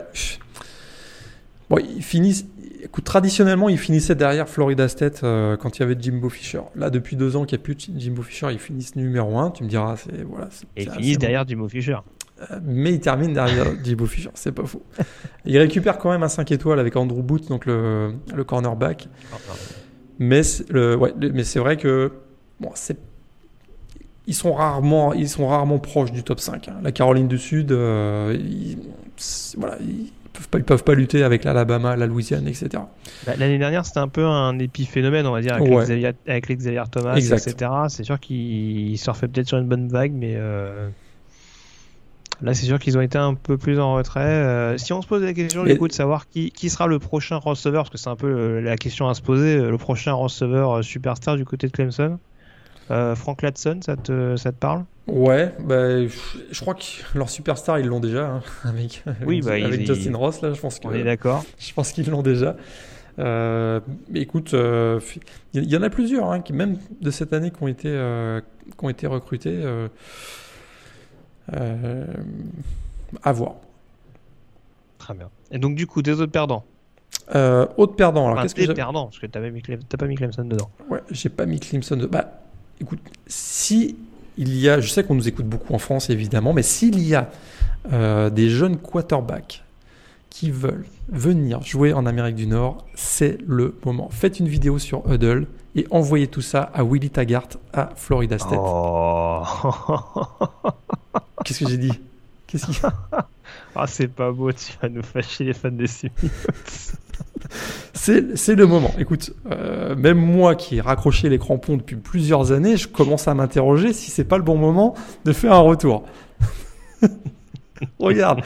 Bon, ils finissent. Écoute, traditionnellement, ils finissaient derrière Florida State euh, quand il y avait Jimbo Fisher. Là, depuis deux ans qu'il n'y a plus de Jimbo Fisher, ils finissent numéro un. Tu me diras, c'est voilà. Et ils finissent derrière Jimbo Fisher. Euh, Mais ils terminent derrière [LAUGHS] Jimbo Fisher, c'est pas faux. Ils récupèrent quand même un 5 étoiles avec Andrew Booth, donc le, le cornerback. Mais c'est le- ouais, mais c'est vrai que bon, c'est ils sont rarement ils sont rarement proches du top 5. hein. La Caroline du Sud, euh, ils, voilà, ils peuvent pas ils peuvent pas lutter avec l'Alabama, la Louisiane, etc. Bah, L'année dernière, c'était un peu un épiphénomène, on va dire, avec, Ouais. les, Xavier, avec les Xavier Thomas, Exact. etc. C'est sûr qu'ils surfaient peut-être sur une bonne vague, mais euh, là, c'est sûr qu'ils ont été un peu plus en retrait. Euh, si on se pose la question Et- du coup de savoir qui, qui sera le prochain receveur, parce que c'est un peu euh, la question à se poser, le prochain receveur superstar du côté de Clemson, euh, Frank Latson, ça te, ça te parle? Ouais, bah, je crois que leur superstar ils l'ont déjà hein, [LAUGHS] avec Oui, bah, avec Justin Ross là, je pense que On est d'accord. [LAUGHS] je pense qu'ils l'ont déjà. Euh, mais écoute, euh, il y, y en a plusieurs, hein, qui, même de cette année, qui ont été, euh, qui ont été recrutés. Euh, à voir. Très bien. Et donc, du coup, des autres perdants? Euh, autre perdant. Alors, Enfin, qu'est-ce que perdants, parce que t'as pas, mis pas mis Clemson dedans. Ouais, j'ai pas mis Clemson. De... Bah, écoute, si il y a, je sais qu'on nous écoute beaucoup en France évidemment, mais s'il y a euh, des jeunes quarterbacks qui veulent venir jouer en Amérique du Nord, c'est le moment. Faites une vidéo sur Huddle et envoyez tout ça à Willy Taggart à Florida State. Oh [LAUGHS] Qu'est-ce que j'ai dit? Qu'est-ce. Ah, c'est pas beau, tu vas nous fâcher les fans des Seminoles. C'est le moment. Écoute, euh, même moi qui ai raccroché les crampons depuis plusieurs années, je commence à m'interroger si c'est pas le bon moment de faire un retour. [LAUGHS] Regarde,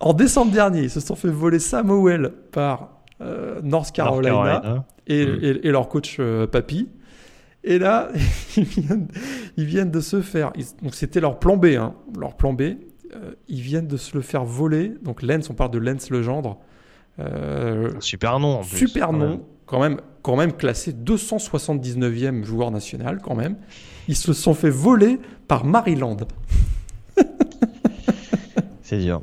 en décembre dernier, ils se sont fait voler Samuel par euh, North Carolina, North Carolina. Et, Mm. et- et leur coach euh, Papy. Et là, [LAUGHS] ils viennent, ils viennent de se faire. ils- donc c'était leur plan B, hein, leur plan B. euh, ils viennent de se le faire voler. Donc Lens, on parle de Lens Legendre. Euh, Super nom en plus. Super nom, quand même, quand même classé 279e joueur national, quand même. Ils se sont fait voler par Maryland. [LAUGHS] C'est dur.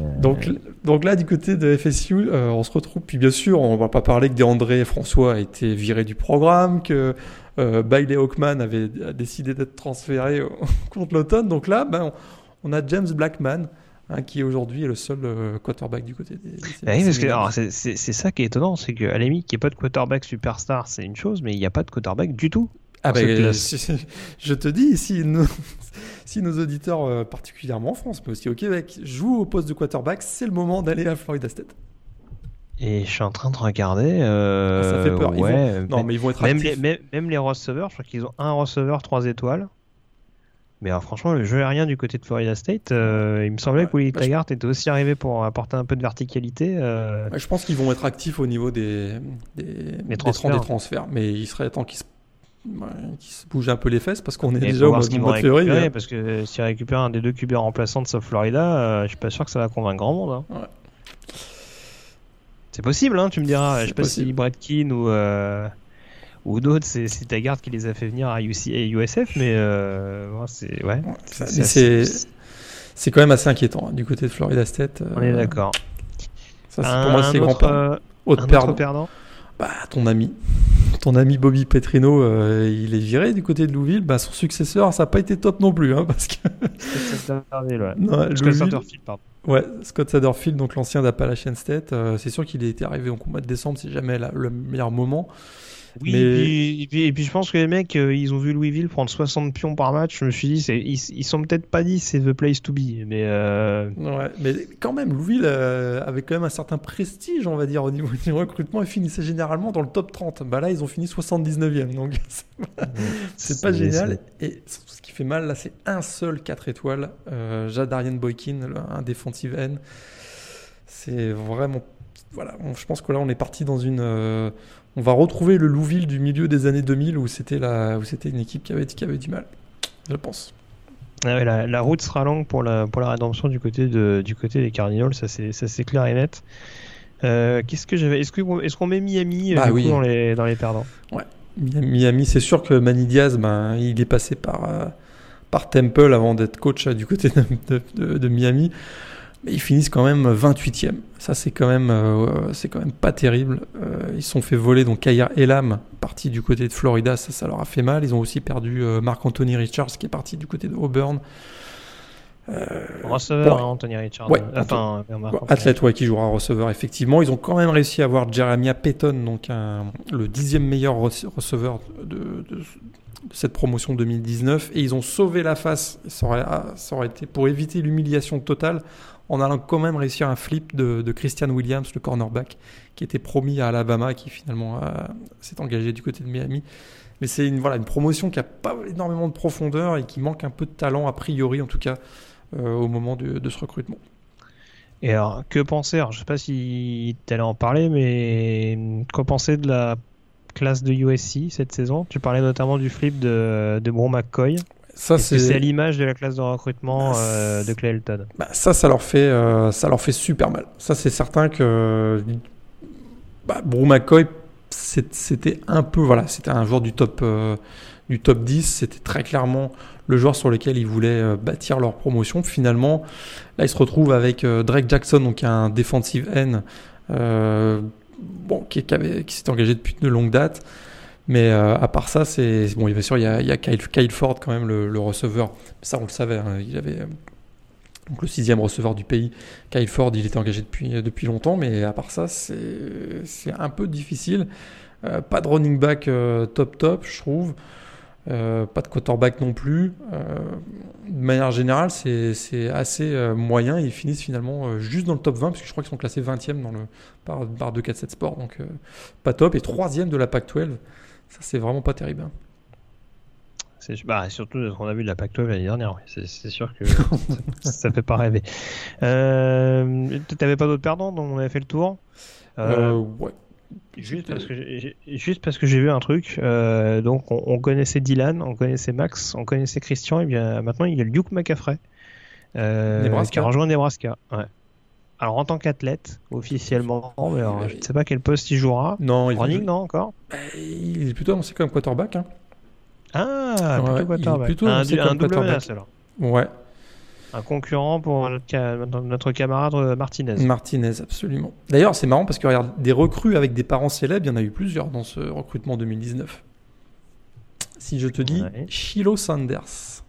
[LAUGHS] Donc, donc là, du côté de FSU, euh, on se retrouve. Puis bien sûr, on va pas parler que DeAndré François a été viré du programme, que euh, Bailey Hawkman avait décidé d'être transféré au- [LAUGHS] contre l'automne. Donc là, ben, on, on a James Blackman, hein, qui aujourd'hui est le seul euh, quarterback du côté des. oui, alors, c'est ça qui est étonnant, c'est qu'à la limite, qu'il n'y ait pas de quarterback superstar, c'est une chose, mais il n'y a pas de quarterback du tout. Ah si- si- [LAUGHS] je te dis, si nos, [LAUGHS] si nos auditeurs, euh, particulièrement en France, mais aussi au Québec, jouent au poste de quarterback, c'est le moment d'aller à Florida State. Et je suis en train de regarder. euh, Ah, Ça fait peur. Ils Non, mais ils vont être même, actifs. les, même, même les receveurs, je crois qu'ils ont un receveur 3 étoiles. Mais alors, franchement, le jeu aérien du côté de Florida State, euh, il me semblait que Willie bah, je- Taggart était aussi arrivé pour apporter un peu de verticalité. euh, Ouais, Je pense qu'ils vont être actifs au niveau des, des, des transferts. des transferts. Mais il serait temps qu'ils se, qu'ils se bougent un peu les fesses parce qu'on est déjà au mois, de février. parce que s'ils récupèrent un des deux QB remplaçants de South Florida, euh, je suis pas sûr que ça va convaincre grand monde. hein. Ouais. C'est possible, hein, tu me diras. Je sais pas si Keane ou, euh, ou d'autres, c'est c'est Taggart qui les a fait venir à UC et USF, mais euh, bon, c'est ouais. C'est mais assez- C'est quand même assez inquiétant hein, du côté de Florida State. On est euh, d'accord. Ça, c'est- pour moi, c'est grand autre, perdant. euh, Autre un autre perdant? Bah, ton ami. Ton ami Bobby Petrino, euh, il est viré du côté de Louisville. Bah, son successeur, ça n'a pas été top non plus. Hein, parce que, Scott Satterfield, ouais. non, Scott Satterfield, pardon. ouais, Scott Satterfield, donc l'ancien d'Appalachian State, euh, c'est sûr qu'il était arrivé au mois de décembre, c'est jamais la- le meilleur moment. Oui, Mais- et, puis, et, puis, et puis je pense que les mecs, euh, ils ont vu Louisville prendre 60 pions par match. Je me suis dit, ils, ils sont peut-être pas dit c'est the place to be, mais euh, Ouais, mais quand même, Louisville euh, avait quand même un certain prestige, on va dire, au niveau du recrutement. Ils finissaient généralement dans le top 30. Bah là, ils ont fini 79e. Donc, [LAUGHS] c'est pas génial. Et ce qui fait mal, là, c'est un seul 4 étoiles. Euh, Jadarian Boykin, un defensive end. C'est vraiment. Voilà, on- je pense que là, on est parti dans une. euh, on va retrouver le Louisville du milieu des années 2000 où c'était la, où c'était une équipe qui avait, qui avait du mal. Je pense. Ah ouais, la, la route sera longue pour la, pour la rédemption du côté, de, du côté des Cardinals, ça c'est ça, c'est clair et net. Euh, Qu'est-ce que j'avais Est-ce qu'on est qu'on met Miami euh, Bah du oui. coup, dans, les, dans les perdants? Miami, Miami, c'est sûr que Manny Diaz, ben, il est passé par, par Temple avant d'être coach du côté de, de- de- de Miami. Mais ils finissent quand même 28e. Ça, c'est quand même, euh, c'est quand même pas terrible. Euh, ils se sont fait voler donc Kaya Elam, parti du côté de Florida, ça, ça leur a fait mal. Ils ont aussi perdu euh, Marc-Anthony Richards, qui est parti du côté de Auburn. receveur, hein, Anthony Richards. Ouais, enfin, athlète, ouais, qui jouera receveur, effectivement. Ils ont quand même réussi à avoir Jeremiah Payton, donc un, le dixième meilleur receveur de, de, de, cette promotion 2019. Et ils ont sauvé la face. Ça aurait, ah, ça aurait été pour éviter l'humiliation totale en allant quand même réussir un flip de, Christian Williams, le cornerback, qui était promis à Alabama qui finalement s'est engagé du côté de Miami. Mais c'est une, voilà, une promotion qui n'a pas énormément de profondeur et qui manque un peu de talent, a priori en tout cas, euh, au moment de, ce recrutement. Et alors, que penser? Je ne sais pas si tu allais en parler, mais quoi penser de la classe de USC cette saison? Tu parlais notamment du flip de, de Bro McCoy. Ça, c'est à l'image de la classe de recrutement bah, euh, de Clayton. Bah, ça, ça leur fait, euh, ça leur fait super mal. Ça, c'est certain que bah, Brew McCoy, c'était un peu, voilà, c'était un joueur du top, euh, du top 10. C'était très clairement le joueur sur lequel ils voulaient bâtir leur promotion. Finalement, là, ils se retrouvent avec Drake Jackson, donc un defensive end, bon, qui, qui, qui s'est engagé depuis de longue date. Mais euh, à part ça, c'est bon. Il y a, il y a Kyle, Kyle, Ford quand même le, receveur. Ça, on le savait. Hein, il avait euh, donc le sixième receveur du pays. Kyle Ford, il était engagé depuis depuis longtemps. Mais à part ça, c'est un peu difficile. Euh, pas de running back euh, top top, je trouve. Euh, pas de quarterback non plus. de manière générale, c'est assez moyen. Ils finissent finalement juste dans le top 20, parce que je crois qu'ils sont classés 20e dans le, par, par 2-4-7 Sport, donc pas top. Et troisième de la PAC 12. Ça, c'est vraiment pas terrible. Hein. Bah, surtout ce qu'on a vu de la Pac-12 l'année dernière, c'est sûr que [LAUGHS] ça, ne fait pas rêver. Euh, T'avais pas d'autres perdants dont on avait fait le tour? Euh, euh Ouais. Juste parce, que j'ai vu un truc. Euh, donc, on, on, connaissait Dylan, on connaissait Max, on connaissait Christian, et bien maintenant il y a Luke McCaffrey euh, qui a rejoint Nebraska. Ouais. Alors en tant qu'athlète, officiellement, mais alors, je ne sais pas quel poste il jouera. Non, il running, non encore. Bah, il est plutôt annoncé comme quarterback. Hein. Ah, plutôt quarterback. Plutôt un, un double menace alors. Ouais. Un concurrent pour notre, notre, camarade euh, Martinez. Martinez, absolument. D'ailleurs, c'est marrant parce que regarde, des recrues avec des parents célèbres, il y en a eu plusieurs dans ce recrutement 2019. Si je te dis ouais. Shiloh Sanders,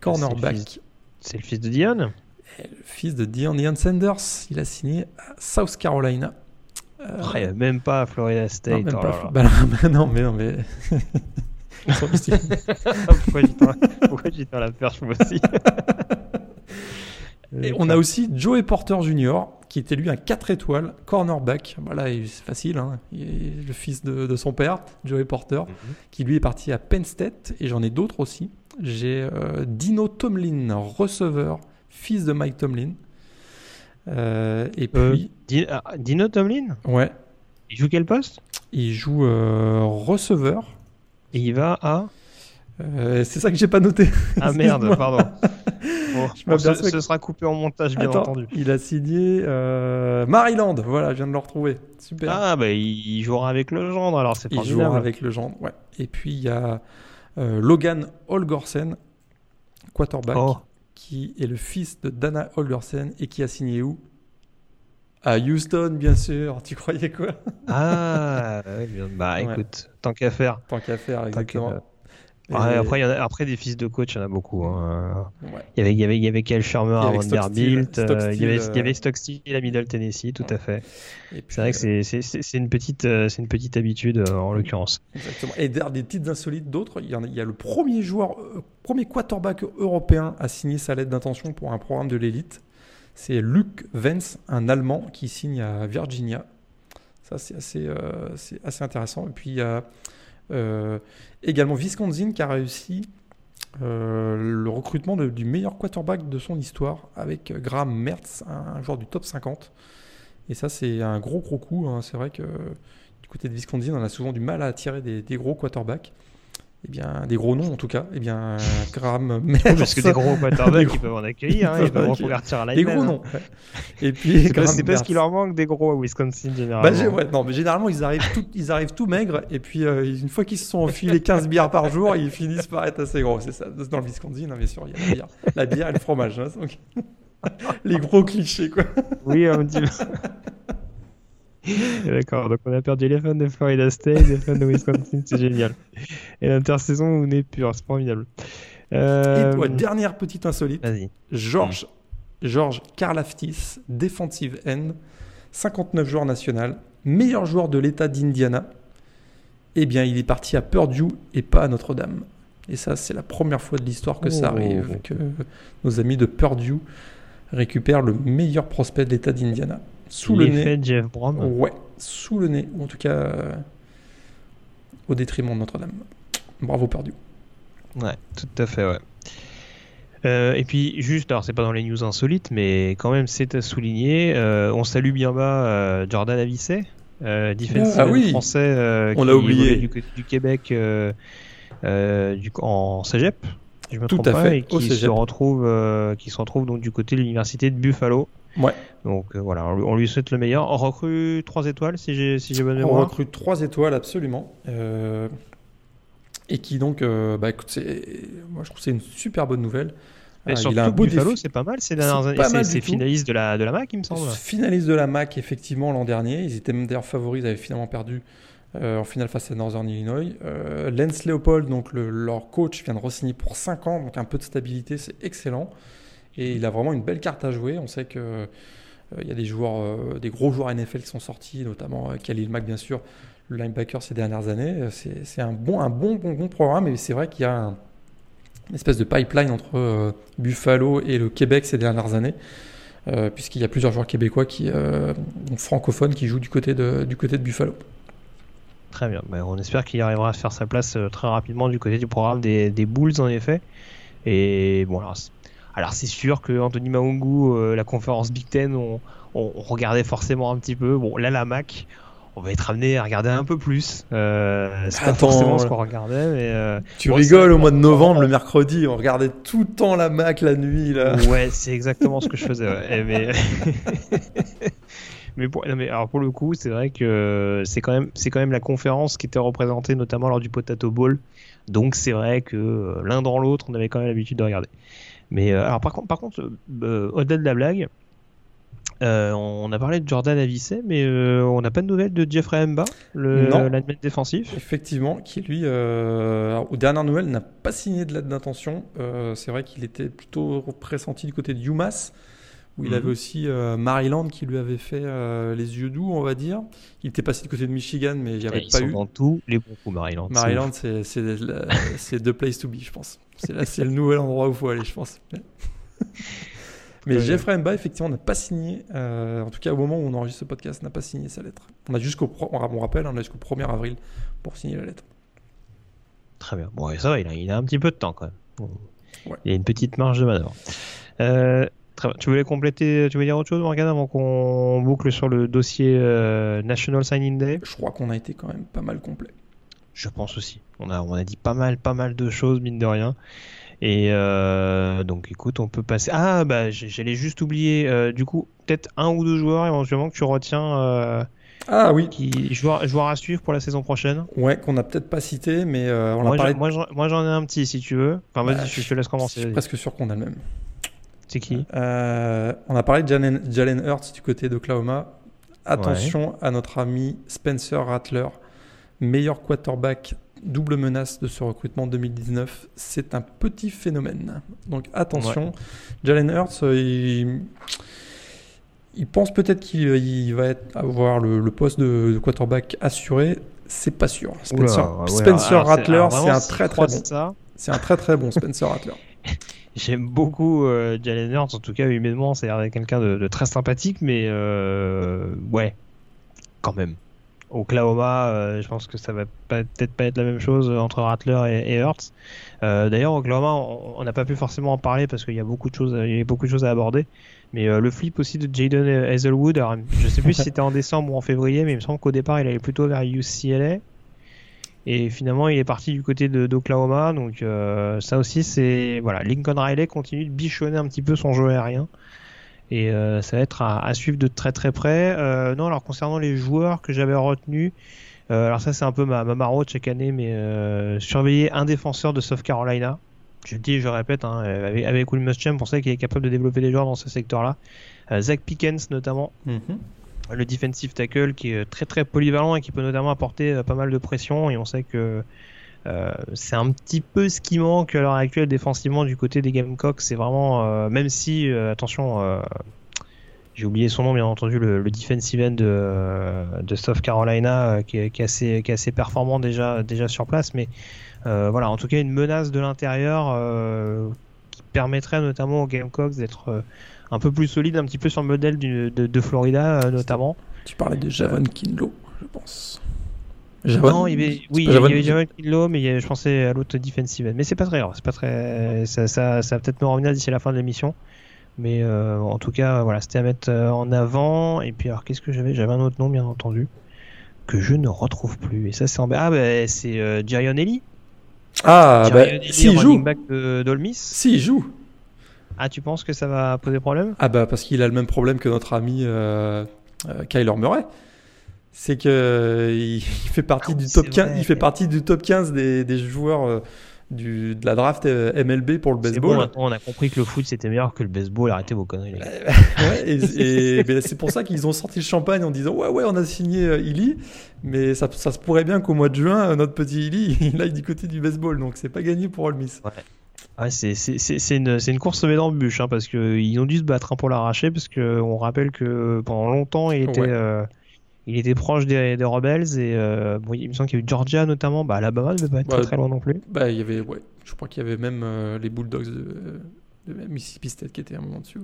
cornerback. C'est le, fils de Dion le fils de Dion, Dion Sanders, il a signé à South Carolina. Euh... Même pas à Florida State. Non, oh pas, bah, bah, non, mais non, mais. [LAUGHS] Pourquoi j'y dans la perche moi aussi [LAUGHS] Et on a aussi Joey Porter Jr., qui était lui un 4 étoiles, cornerback. Bah là, c'est facile, hein. il est le fils de, de son père, Joey Porter, mm -hmm. qui lui est parti à Penn State, et j'en ai d'autres aussi. J'ai euh, Dino Tomlin, receveur, fils de Mike Tomlin. Euh, et puis. Euh, Dino Tomlin? Ouais. Il joue quel poste? Il joue euh, receveur. Et il va à? Euh, C'est ça que j'ai pas noté. Ah [LAUGHS] merde, pardon. Bon, bon, ce, ce, sera coupé en montage, bien Attends, entendu. Il a signé euh, Maryland, voilà, je viens de le retrouver. Super. Ah, bah il jouera avec le gendre, alors c'est Il jouera avec le gendre, ouais. Et puis il y a euh, Logan Holgorsen, quarterback. Oh qui est le fils de Dana Holgersen et qui a signé où? À Houston, bien sûr. Tu croyais quoi? Ah, bah écoute, ouais. tant qu'à faire. Tant qu'à faire, exactement. Après, y en a, après, des fils de coach, il y en a beaucoup. Hein. Ouais. Il, y avait, il, y avait, il y avait Kyle Shermer à Vanderbilt, euh, il, y avait, il y avait Stock Steel à Middle Tennessee, tout ouais. à fait. C'est vrai que c'est une, petite, euh, une petite habitude euh, en l'occurrence. Exactement. Et derrière des petites insolites d'autres, il, il, y a le premier joueur, euh, premier quarterback européen à signer sa lettre d'intention pour un programme de l'élite. C'est Luke Vance, un Allemand qui signe à Virginia. Ça, c'est assez, euh, assez intéressant. Et puis, il y a euh, également Wisconsin qui a réussi euh, le recrutement du meilleur quarterback de son histoire avec Graham Mertz, un, joueur du top 50. Et ça, c'est un gros, gros coup. Hein. C'est vrai que du côté de Wisconsin, on a souvent du mal à attirer des gros quarterbacks. Eh bien, des gros noms en tout cas. Eh bien, Graham [LAUGHS] Mertz. Parce que des gros quarterbacks, [LAUGHS] ils peuvent en accueillir, hein, ils peuvent reconvertir à la Des gros noms. Ouais. [LAUGHS] Et puis, c'est parce qu'il leur manque des gros à Wisconsin généralement. Bah, ouais, non, mais généralement, ils arrivent tout, ils arrivent tout maigres. Et puis, euh, une fois qu'ils se sont enfilés 15 bières par jour, ils finissent par être assez gros. C'est ça. Dans le Wisconsin, hein, bien sûr, il y a la bière, la bière et le fromage. Hein, donc... Les gros clichés, quoi. Oui, un petit [LAUGHS] D'accord, donc on a perdu les fans de Florida State, les fans de Wisconsin, c'est génial. Et l'intersaison, on est pur, c'est formidable. Euh... Et ouais, dernière petite insolite. Vas-y. Georges George Karlaftis, defensive end, 59 joueurs national, meilleur joueur de l'État d'Indiana. Eh bien, il est parti à Purdue et pas à Notre-Dame. Et ça, c'est la première fois de l'histoire que ça Oh. arrive, que nos amis de Purdue récupèrent le meilleur prospect de l'État d'Indiana. Sous le nez. Jeff Brom. Ouais, sous le nez, ou en tout cas euh, au détriment de Notre-Dame. Bravo Purdue. Ouais, tout à fait, ouais. Euh, et puis juste, alors c'est pas dans les news insolites, mais quand même c'est à souligner. euh, on salue bien bas euh, Jordan Avicet, euh, defensive Ah oui. français euh, On qui l'a oublié. du côté du Québec euh, euh, du, en Cégep. Je me Tout trompe à pas, fait, et qui se retrouve, euh, qui se retrouve donc du côté de l'université de Buffalo. Ouais. Donc euh, voilà, on lui, on souhaite le meilleur. On recrue 3 étoiles si j'ai si j'ai bonne On mémoire. recrute 3 étoiles absolument. Euh, et qui donc, euh, bah écoute, c'est- moi je trouve que c'est une super bonne nouvelle. Mais Euh, surtout il a un beau Buffalo, défi. c'est pas mal ces C'est dernières années. C'est- finaliste de la, de la MAC, il me semble. Finaliste de la MAC effectivement l'an dernier. Ils étaient même d'ailleurs favoris, ils avaient finalement perdu euh, en finale face à Northern Illinois. Euh, Lance Leopold, donc le- leur coach, vient de re-signer pour 5 ans, donc un peu de stabilité, c'est excellent. Et il a vraiment une belle carte à jouer. On sait que euh, il y a des joueurs, euh, des gros joueurs NFL qui sont sortis, notamment euh, Khalil Mack bien sûr, le linebacker ces dernières années. C'est un bon, un bon, bon, bon programme, et c'est vrai qu'il y a un- une espèce de pipeline entre Buffalo et le Québec ces dernières années. Puisqu'il y a plusieurs joueurs québécois qui, euh, francophones qui jouent du côté de, du côté de Buffalo. Très bien. Ben, on espère qu'il arrivera à faire sa place très rapidement du côté du programme des, des Bulls, en effet. Et bon, alors, alors c'est sûr que Anthony Maungu, euh, la conférence Big Ten, on, on- on regardait forcément un petit peu. Bon, là, la MAC, on va être amené à regarder un peu plus. Euh, c'est pas forcément ce ouais. qu'on regardait, mais. euh, Tu Bon, rigoles au mois de novembre, le mercredi, on regardait tout le temps la Mac la nuit là. Ouais, c'est exactement ce que je faisais. ouais. Mais, [LAUGHS] mais, pour, non, mais alors pour le coup, c'est vrai que c'est quand même c'est quand même la conférence qui était représentée notamment lors du Potato Bowl. Donc c'est vrai que euh, l'un dans l'autre, on avait quand même l'habitude de regarder. Mais euh, alors par contre, par contre, euh, au-delà de la blague, euh, on a parlé de Jordan Avicet, mais euh, on n'a pas de nouvelles de Jeffrey Mba, lineman défensif? Effectivement, qui lui, euh, alors, aux dernières nouvelles, n'a pas signé de lettre d'intention. C'est vrai qu'il était plutôt pressenti du côté de UMass, où il Mhm. avait aussi Maryland qui lui avait fait les yeux doux, on va dire. Il était passé du côté de Michigan, mais il n'y Et avait Ils pas sont eu. dans tous les bons coups, Maryland. Maryland, c'est c'est la- [LAUGHS] c'est the place to be, je pense. C'est là, c'est le nouvel endroit où il faut aller, je pense. [LAUGHS] Mais Ouais. Jeffrey Mba, effectivement, n'a pas signé, euh, en tout cas au moment où on enregistre ce podcast, n'a pas signé sa lettre. On a jusqu'au, on rappelle, on a jusqu'au 1er avril pour signer la lettre. Très bien. Bon, et ça va, il a, il a un petit peu de temps quand même. Ouais. Il y a une petite marge de manœuvre. Euh, très bien. Tu voulais compléter, tu voulais dire autre chose, Morgane, avant qu'on boucle sur le dossier euh, National Signing Day? Je crois qu'on a été quand même pas mal complet. Je pense aussi. On a, on a dit pas mal, pas mal de choses, mine de rien. Et euh, donc, écoute, on peut passer. Ah, bah, j'allais juste oublier. euh, du coup, peut-être un ou deux joueurs éventuellement que tu retiens, euh, Ah oui, qui joueurs, joueurs à suivre pour la saison prochaine. ouais, qu'on n'a peut-être pas cité, mais on Moi, a parlé. j'en- moi, j'en- ai un petit, si tu veux. Enfin, vas-y, Bah, je, je te laisse je commencer. suis vas-y. presque sûr qu'on a le même. C'est qui? On a parlé de Jalen, Jalen Hurts du côté d'Oklahoma. Attention à notre ami Spencer Rattler, meilleur quarterback double menace de ce recrutement 2019. C'est un petit phénomène. Donc attention. Jalen Hurts, euh, il, il pense peut-être qu'il il va être- avoir le, le poste de, de quarterback assuré. C'est pas sûr. Spencer, Oula, Rattler, c'est un très très bon. ça, C'est un très très bon Spencer [LAUGHS] Rattler. J'aime beaucoup euh, Jalen Hurts, en tout cas humainement, c'est quelqu'un de, de très sympathique, mais euh, ouais, quand même. Oklahoma, euh, je pense que ça va peut-être pas être la même chose entre Rattler et, et Hurts. Euh, D'ailleurs, Oklahoma, on- n'a pas pu forcément en parler parce qu'il y a beaucoup de choses, il y a beaucoup de choses à aborder. Mais euh, le flip aussi de Jaden Hazelwood, alors, je sais plus si c'était en [LAUGHS] décembre ou en février, mais il me semble qu'au départ il allait plutôt vers UCLA. Et finalement, il est parti du côté d'Oklahoma. Donc, euh, ça aussi, c'est. Voilà, Lincoln Riley continue de bichonner un petit peu son jeu aérien. Et euh, ça va être à, à suivre de très très près. Euh, non, alors concernant les joueurs que j'avais retenus, euh, alors ça, c'est un peu ma, ma maraude chaque année, mais surveiller un défenseur de South Carolina. je dis, je répète, hein, avec, avec Will Muschamp, on sait qu'il est capable de développer des joueurs dans ce secteur-là. Zach Pickens notamment, Mhm. le defensive tackle qui est très très polyvalent et qui peut notamment apporter pas mal de pression et on sait que euh, c'est un petit peu ce qui manque à l'heure actuelle défensivement du côté des Gamecocks. C'est vraiment, euh, même si, euh, attention, j'ai oublié son nom bien entendu, le, le defensive end de, de South Carolina qui, est, qui, est assez, qui est assez performant déjà, déjà sur place, mais voilà, en tout cas une menace de l'intérieur qui permettrait notamment aux Gamecocks d'être un peu plus solide, un petit peu sur le modèle du- de, de Florida notamment. Tu parlais de Javon Kinlo, je pense. Non, il y avait, oui, il y avait mais il y avait- je pensais à l'autre defensive end. Mais c'est pas très grave, c'est pas très, ça, ça, ça va peut-être me revenir d'ici la fin de l'émission. Mais euh, en tout cas, voilà, c'était à mettre euh, en avant. Et puis, alors, qu'est-ce que j'avais? J'avais un autre nom, bien entendu, que je ne retrouve plus. Et ça, c'est en Ah, bah, c'est euh, Jarion Ellie. Ah, bah, Jarion Ellie, si, il joue. back de. Si, il joue. Ah, tu penses que ça va poser problème? Ah bah parce qu'il a le même problème que notre ami euh, Kyler Murray. C'est que euh, il fait partie Ah oui, du top c'est 15, vrai. il fait partie du top 15 des, des joueurs euh, du, de la draft euh, MLB pour le baseball. bon, on a compris que le foot c'était meilleur que le baseball. Arrêtez vos conneries. Ouais, et et- ben, c'est pour ça qu'ils ont sorti le champagne en disant ouais ouais on a signé euh, Illy, mais ça, ça se pourrait bien qu'au mois de juin notre petit Illy [LAUGHS] il aille du côté du baseball donc c'est pas gagné pour Ole Miss. Ouais, c'est une, une course semée d'embûches, hein, parce qu'ils ont dû se battre hein, pour l'arracher, parce que on rappelle que pendant longtemps, il était, Ouais. euh, il était proche des, des Rebels, et euh, bon, il me semble qu'il y a eu Georgia notamment, bah, Alabama ne devait pas être Ouais. très, très loin non plus. Bah il y avait ouais je crois qu'il y avait même euh, les Bulldogs de, de Mississippi State qui étaient un moment dessus.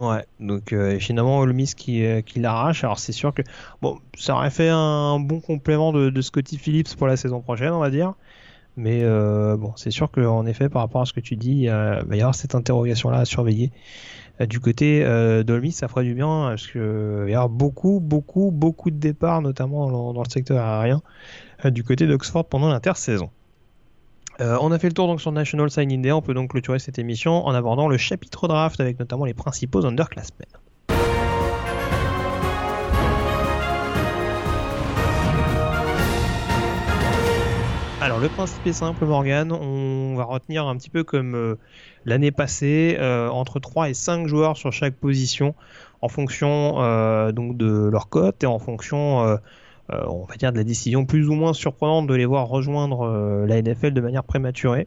Ouais, donc euh, finalement, Ole Miss qui, euh, qui l'arrache, alors c'est sûr que bon, ça aurait fait un bon complément de, de Scotty Phillips pour la saison prochaine, on va dire. Mais euh, bon, c'est sûr qu'en effet, par rapport à ce que tu dis, il y a- il va y avoir cette interrogation-là à surveiller. Du côté euh, ça ferait du bien parce que euh, il y avoir beaucoup, beaucoup, beaucoup de départs, notamment dans, dans le secteur aérien, euh, du côté d'Oxford pendant l'intersaison. Euh, on a fait le tour donc sur National Signing Day. On peut donc clôturer cette émission en abordant le chapitre draft avec notamment les principaux underclassmen. Le principe est simple Morgan, on va retenir un petit peu comme euh, l'année passée euh, entre 3 et 5 joueurs sur chaque position en fonction euh, donc de leur cote et en fonction on va dire de la décision plus ou moins surprenante de les voir rejoindre la NFL de manière prématurée.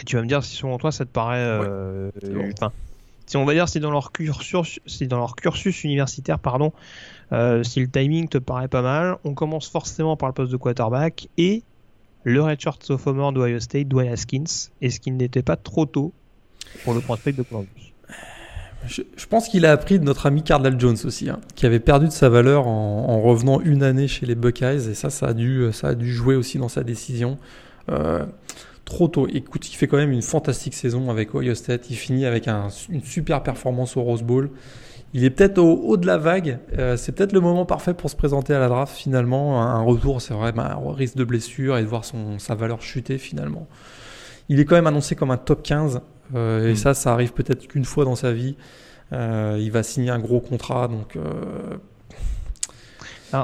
Et tu vas me dire si selon toi ça te paraît bon. enfin, si on va dire si dans leur cursus si dans leur cursus universitaire pardon euh, si le timing te paraît pas mal, on commence forcément par le poste de quarterback et le redshirt sophomore d'Ohio State, Dwayne Haskins, est-ce qu'il n'était pas trop tôt pour le prospect de Columbus? Je, je pense qu'il a appris de notre ami Cardinal Jones aussi, hein, qui avait perdu de sa valeur en, en revenant une année chez les Buckeyes, et ça, ça a dû, ça a dû jouer aussi dans sa décision. Euh, trop tôt. Écoute, il fait quand même une fantastique saison avec Ohio State. Il finit avec un- une super performance au Rose Bowl. Il est peut-être au haut de la vague. Euh, c'est peut-être le moment parfait pour se présenter à la draft finalement. Un retour, c'est vrai, ben, un risque de blessure et de voir son, sa valeur chuter finalement. Il est quand même annoncé comme un top 15. euh, et Mm. ça, ça arrive peut-être qu'une fois dans sa vie. Euh, il va signer un gros contrat. Donc,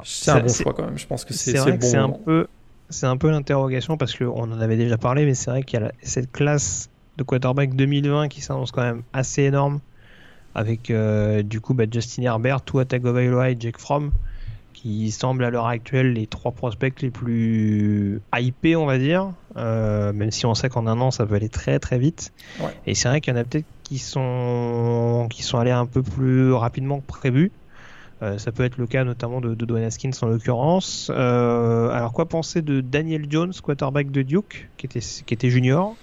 c'est un bon choix quand même. Je pense que c'est bon un peu, c'est un peu l'interrogation parce qu'on en avait déjà parlé, mais c'est vrai qu'il y a la- cette classe de quarterback 2020 qui s'annonce quand même assez énorme, avec euh, du coup bah, Justin Herbert, Tua Tagovailoa et Jake Fromm, qui semblent à l'heure actuelle les trois prospects les plus hypés, on va dire, euh, même si on sait qu'en un an ça peut aller très très vite. Ouais. Et c'est vrai qu'il y en a peut-être qui sont qui sont allés un peu plus rapidement que prévu. Euh, ça peut être le cas notamment de, de Dwayne Haskins en l'occurrence. Euh, alors quoi penser de Daniel Jones, quarterback de Duke, qui était, qui était junior,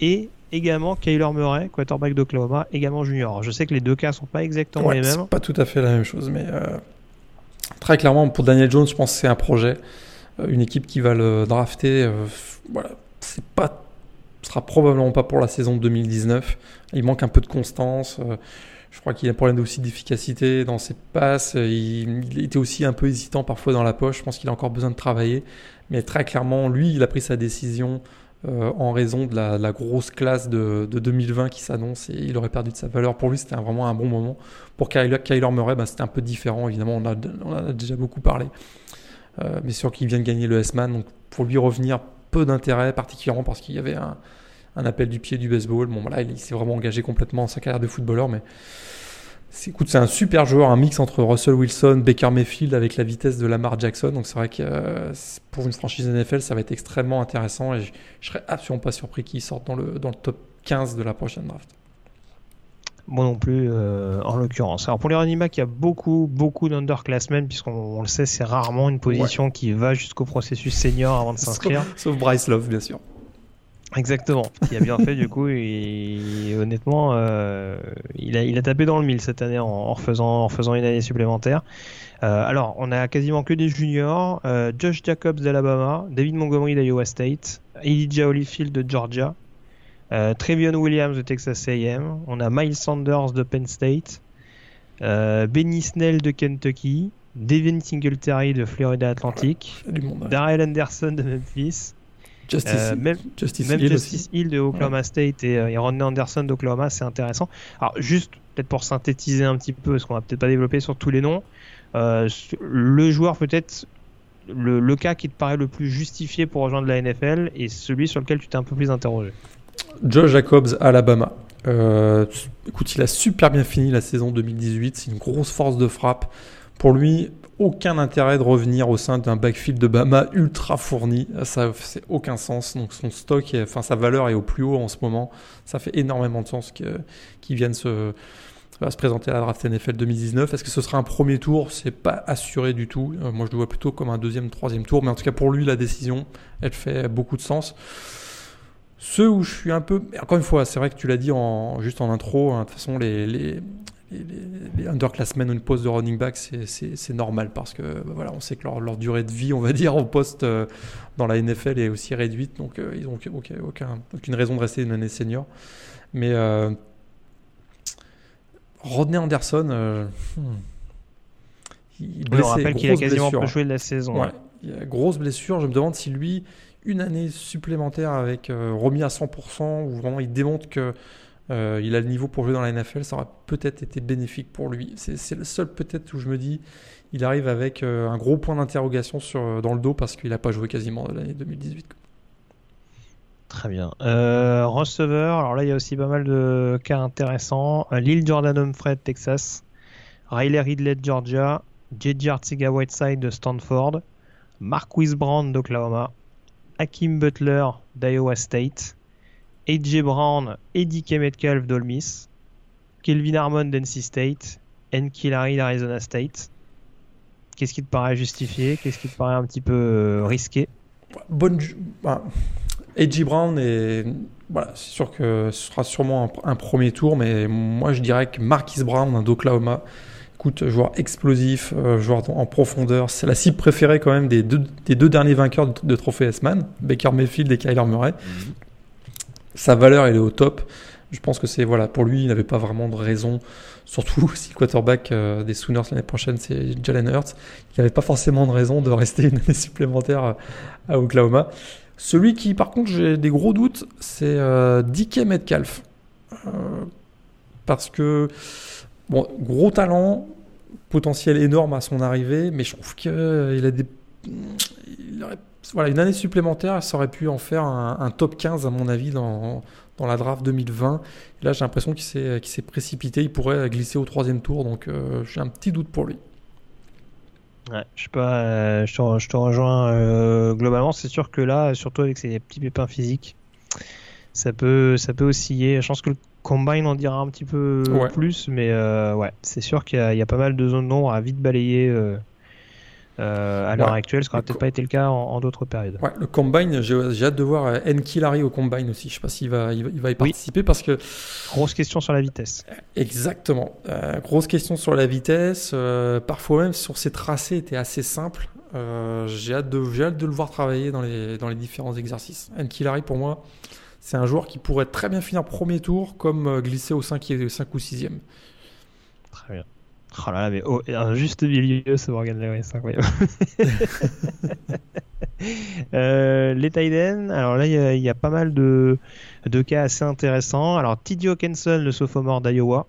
et également Kyler Murray, quarterback d'Oklahoma, également junior. Je sais que les deux cas sont pas exactement Ouais, les mêmes. pas tout à fait la même chose, mais euh, très clairement pour Daniel Jones, je pense que c'est un projet, Euh, une équipe qui va le drafter. euh, voilà, c'est pas, sera probablement pas pour la saison 2019. Il manque un peu de constance. euh, je crois qu'il a un problème aussi d'efficacité dans ses passes. Il, il était aussi un peu hésitant parfois dans la poche. Je pense qu'il a encore besoin de travailler. Mais très clairement, lui, il a pris sa décision euh, en raison de la, grosse classe de, de 2020 qui s'annonce et il aurait perdu de sa valeur. Pour lui, c'était vraiment un bon moment. Pour Kyler, Murray, bah, c'était un peu différent. Évidemment, on, a, en a déjà beaucoup parlé. Euh, mais sûr qu'il vient de gagner le S-Man. Donc pour lui revenir, peu d'intérêt, particulièrement parce qu'il y avait un, appel du pied du baseball. Bon, voilà, il s'est vraiment engagé complètement dans sa carrière de footballeur, mais écoute, c'est un super joueur, un mix entre Russell Wilson, Baker Mayfield avec la vitesse de Lamar Jackson. Donc c'est vrai que euh, pour une franchise NFL, ça va être extrêmement intéressant et je, je serais absolument pas surpris qu'il sorte dans le, dans le top 15 de la prochaine draft. Moi non plus, euh, en l'occurrence. Alors pour les running backs, il y a beaucoup, beaucoup d'underclassmen, puisqu'on on le sait, c'est rarement une position qui va jusqu'au processus senior avant de s'inscrire. Sauf, sauf Bryce Love, bien sûr. Exactement, qui a bien fait du coup. Et, honnêtement, euh, il, a, il a tapé dans le mille cette année en, en refaisant, en refaisant une année supplémentaire. Euh, alors, on a quasiment que des juniors. Euh, Josh Jacobs d'Alabama, David Montgomery d'Iowa State, Elijah Holyfield de Georgia, Trevion Williams de Texas A&M. On a Miles Sanders de Penn State, Benny Snell de Kentucky, Devin Singletary de Florida Atlantic, ouais. Darrell Anderson de Memphis. Justice, Euh, même Justice même Hill Justice aussi. Hill de Oklahoma State et, euh, et Rodney Anderson d'Oklahoma, c'est intéressant. Alors juste peut-être pour synthétiser un petit peu, parce qu'on va peut-être pas développer sur tous les noms, euh, le joueur peut-être le, le cas qui te paraît le plus justifié pour rejoindre la NFL et celui sur lequel tu t'es un peu plus interrogé. Josh Jacobs, Alabama. Euh, écoute, il a super bien fini la saison 2018. C'est une grosse force de frappe. Pour lui, aucun intérêt de revenir au sein d'un backfield de Bama ultra fourni. Ça fait aucun sens. Donc son stock, enfin sa valeur est au plus haut en ce moment. Ça fait énormément de sens que- qu'il vienne se, va se présenter à la draft NFL 2019. Est-ce que ce sera un premier tour? C'est pas assuré du tout. Euh, moi, je le vois plutôt comme un deuxième, troisième tour. Mais en tout cas, pour lui, la décision, elle fait beaucoup de sens. Ceux où je suis un peu. Encore une fois, c'est vrai que tu l'as dit en, juste en intro. hein, de toute façon, les, les, les- underclassmen ou une poste de running back, c'est- normal parce que bah voilà, on sait que leur, leur durée de vie, on va dire, en poste euh, dans la NFL est aussi réduite. Donc, euh, ils n'ont aucun, aucun- aucune raison de rester une année senior. Mais euh, Rodney Anderson, hmm, il est On blessé, rappelle qu'il a quasiment blessure. pas joué de la saison. Ouais, il y a grosse blessure. Je me demande si lui, une année supplémentaire avec remis à 100%, où vraiment il démontre que euh, il a le niveau pour jouer dans la NFL, ça aurait peut-être été bénéfique pour lui. C'est le seul peut-être où je me dis, il arrive avec euh, un gros point d'interrogation sur dans le dos parce qu'il n'a pas joué quasiment de l'année 2018. Très bien. Euh, receveur, alors là il y a aussi pas mal de cas intéressants. Euh, Lil Jordan Humphrey de Texas, Riley Ridley de Georgia, J.J. Artiga Whiteside de Stanford, Marquise Brown d'Oklahoma, Hakim Butler d'Iowa State, A.J. Brown, Eddie K. Metcalf d'Ole Miss, Kelvin Harmon d'NC State, Enki Larry d'Arizona State. Qu'est-ce qui te paraît justifié? Qu'est-ce qui te paraît un petit peu euh, risqué? Bonne, ju- bah, A.J. Brown est voilà, c'est sûr que ce sera sûrement un, un premier tour, mais moi je dirais que Marquis Brown d'Oklahoma, écoute, joueur explosif, euh, joueur en profondeur, c'est la cible préférée quand même des deux, des deux derniers vainqueurs de, de trophée S-Man, Baker Mayfield et Kyler Murray. Sa valeur elle est au top. Je pense que c'est voilà pour lui, il n'avait pas vraiment de raison, surtout [LAUGHS] si quarterback euh, des Sooners l'année prochaine c'est Jalen Hurts, il n'avait pas forcément de raison de rester une année [LAUGHS] supplémentaire à- Oklahoma. Celui qui, par contre, j'ai des gros doutes, c'est euh, DK Metcalf. Euh, parce que, bon, gros talent, potentiel énorme à son arrivée, mais je trouve qu'il a des. il aurait- voilà, une année supplémentaire, ça aurait pu en faire un, un top 15, à mon avis, dans, dans la draft 2020. Et là, j'ai l'impression qu'il s'est qu'il s'est précipité. Il pourrait glisser au troisième tour, donc euh, j'ai un petit doute pour lui. Ouais, je sais pas, euh, je, te, je te rejoins euh, globalement. C'est sûr que là, surtout avec ces petits pépins physiques, ça peut, ça peut osciller. Je pense que le combine en dira un petit peu Ouais. plus, mais ouais, c'est sûr qu'il y, a- il y a pas mal de zones d'ombre à vite balayer euh, euh, à l'heure Ouais. actuelle, ce qui n'aurait Le peut-être pas été le cas en, en d'autres périodes. Ouais, le combine, j'ai j'ai hâte de voir euh, Enki Larry au combine aussi. Je sais pas s'il va, il va, il va y Oui. participer parce que Grosse question sur la vitesse. Exactement. Euh, grosse question sur la vitesse. euh, parfois même sur ses tracés était assez simple. Euh, j'ai hâte de, j'ai hâte de le voir travailler dans les, dans les différents exercices. Enkilari pour moi, c'est un joueur qui pourrait très bien finir premier tour comme euh, glisser au 5, 5 ou 6e. Très bien. Oh là là, mais oh, un juste milieu, ce Morgan Lewis, c'est incroyable. [LAUGHS] Euh, les ends, alors là, il y, a- il y a pas mal de, de cas assez intéressants. Alors, T.D. Hawkinson, le sophomore d'Iowa.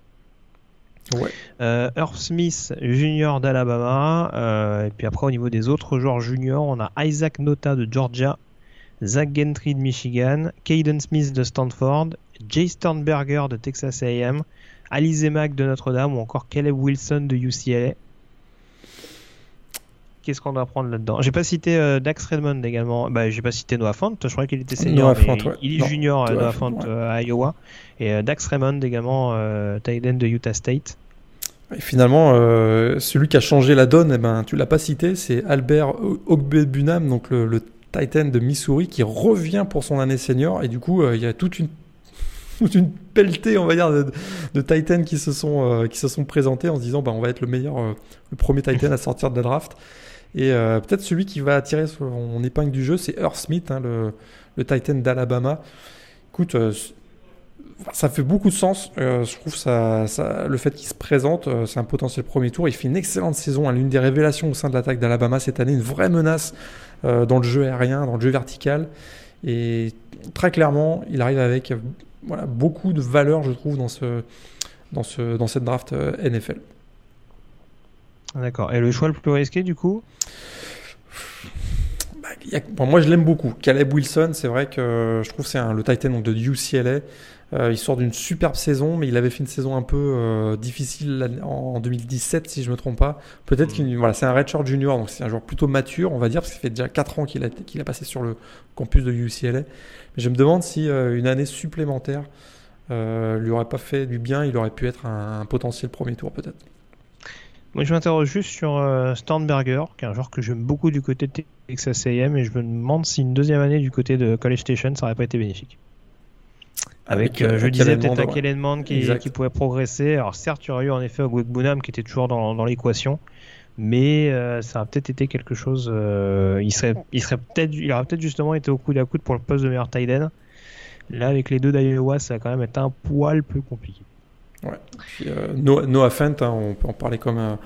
Ouais. Euh, Smith, junior d'Alabama. Euh, et puis après, au niveau des autres joueurs juniors, on a Isaac Nota de Georgia, Zach Gentry de Michigan, Caden Smith de Stanford, Jay Sternberger de Texas A&M, Alize Mack de Notre-Dame ou encore Caleb Wilson de UCLA. Qu'est-ce qu'on doit prendre là-dedans? J'ai pas cité euh, Dax Redmond également. Bah, j'ai pas cité Noah Fant. Je crois qu'il était senior. Noah Fant, ouais. Il est Non, junior, euh, Noah Noah Fant, Fant ouais. euh, à Iowa. Et euh, Dax Raymond également, euh, de Utah State. Et finalement, euh, celui qui a changé la donne, eh ben, tu l'as pas cité, c'est Albert Ogbunam, donc le, le Titan de Missouri, qui revient pour son année senior. Et du coup, euh, il y a toute une, [LAUGHS] toute une pelletée, on va dire, de, Titans qui se sont, euh, qui se sont présentés en se disant, bah, on va être le meilleur, euh, le premier Titan à sortir de la draft. Et euh, peut-être celui qui va attirer son épingle du jeu, c'est Earth Smith, hein, le, le Titan d'Alabama. Écoute, ça fait beaucoup de sens. Je trouve ça, le fait qu'il se présente, c'est un potentiel premier tour. Il fait une excellente saison, hein, l'une des révélations au sein de l'attaque d'Alabama cette année, une vraie menace dans le jeu aérien, dans le jeu vertical. Et très clairement, il arrive avec voilà, beaucoup de valeur, je trouve, dans, ce, dans, ce, dans cette draft euh, NFL. D'accord. Et le choix le plus risqué du coup? Bah, a- bon, moi, je l'aime beaucoup. Caleb Wilson, c'est vrai que euh, je trouve que c'est le Titan donc, de UCLA. Euh, il sort d'une superbe saison, mais il avait fait une saison un peu euh, difficile en 2017, si je me trompe pas. Peut-être qu'il voilà, c'est un redshirt junior, donc c'est un joueur plutôt mature, on va dire, parce que ça fait déjà 4 ans qu'il a, qu'il a passé sur le campus de UCLA. Je me demande si euh, une année supplémentaire euh, lui aurait pas fait du bien, il aurait pu être un, un potentiel premier tour peut-être. Moi, je m'interroge juste sur euh, Sternberger, qui est un joueur que j'aime beaucoup du côté de Texas A&M, et je me demande si une deuxième année du côté de College Station, ça aurait pas été bénéfique. Avec, euh, je disais peut-être à. Kellen Mond qui, qui pouvait progresser. Alors certes, il y aurait eu en effet Bunam qui était toujours dans, dans l'équation, mais euh, ça a peut-être été quelque chose. euh, il serait, il serait peut-être, il aurait peut-être justement été au coude à coude pour le poste de meilleur tight end. Là, avec les deux d'Iowa, ça a quand même été un poil plus compliqué. Puis, euh, Noah, Noah Fent, hein, on peut en parler comme un,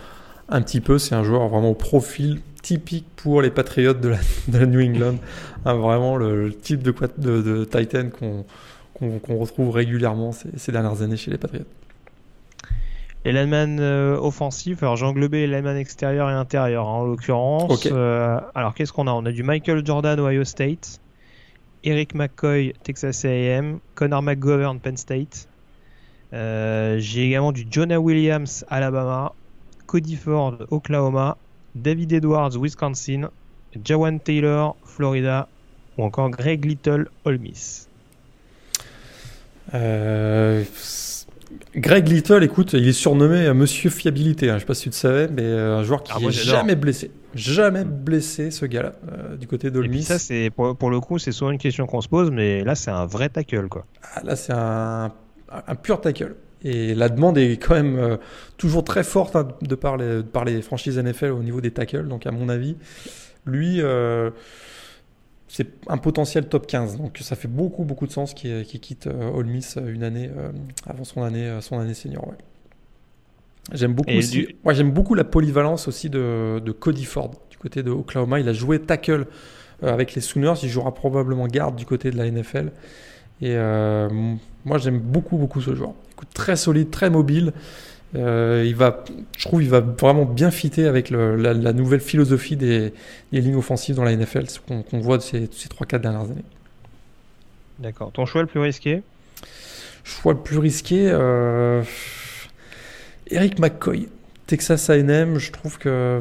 un petit peu. C'est un joueur vraiment au profil typique pour les Patriots de la, de la New England. [LAUGHS] Hein, vraiment le, le type de, quat- de, de Titan qu'on retrouve régulièrement ces, ces dernières années chez les Patriots. Les linemen euh, offensifs, alors j'ai englobé les linemen extérieurs et intérieurs hein, en l'occurrence. Euh, alors qu'est-ce qu'on a? On a du Michael Jordan Ohio State, Eric McCoy Texas A&M, Connor McGovern Penn State. Euh, j'ai également du Jonah Williams Alabama, Cody Ford Oklahoma, David Edwards Wisconsin, Jawan Taylor Florida ou encore Greg Little Ole Miss. Euh, Greg Little, écoute, il est surnommé euh, Monsieur Fiabilité. hein. Je sais pas si tu le savais, mais euh, un joueur qui Ah, moi, est j'adore. jamais blessé. Jamais blessé, ce gars-là, euh, du côté d'Olmis. ça, c'est pour, pour le coup, c'est souvent une question qu'on se pose, mais là, c'est un vrai tackle quoi. Ah, là, c'est un, un pur tackle. Et la demande est quand même euh, toujours très forte hein, de, par les, de par les franchises NFL au niveau des tackles. Donc, à mon avis, lui, euh, c'est un potentiel top 15. Donc, ça fait beaucoup, beaucoup de sens qu'il quitte euh, Ole Miss euh, une année euh, avant son année, son année senior. ouais. J'aime beaucoup, Et aussi, du- moi, j'aime beaucoup la polyvalence aussi de, de Cody Ford du côté de Oklahoma. Il a joué tackle avec les Sooners. Il jouera probablement garde du côté de la NFL. Et euh, moi, j'aime beaucoup, beaucoup ce joueur. Écoute, très solide, très mobile. Euh, il va, je trouve, il va vraiment bien fitter avec le- la, la nouvelle philosophie des, des lignes offensives dans la NFL, ce qu'on voit de ces, ces 3-4 dernières années. D'accord. Ton choix le plus risqué? Choix le plus risqué, euh, Eric McCoy, Texas A&M. Je trouve que,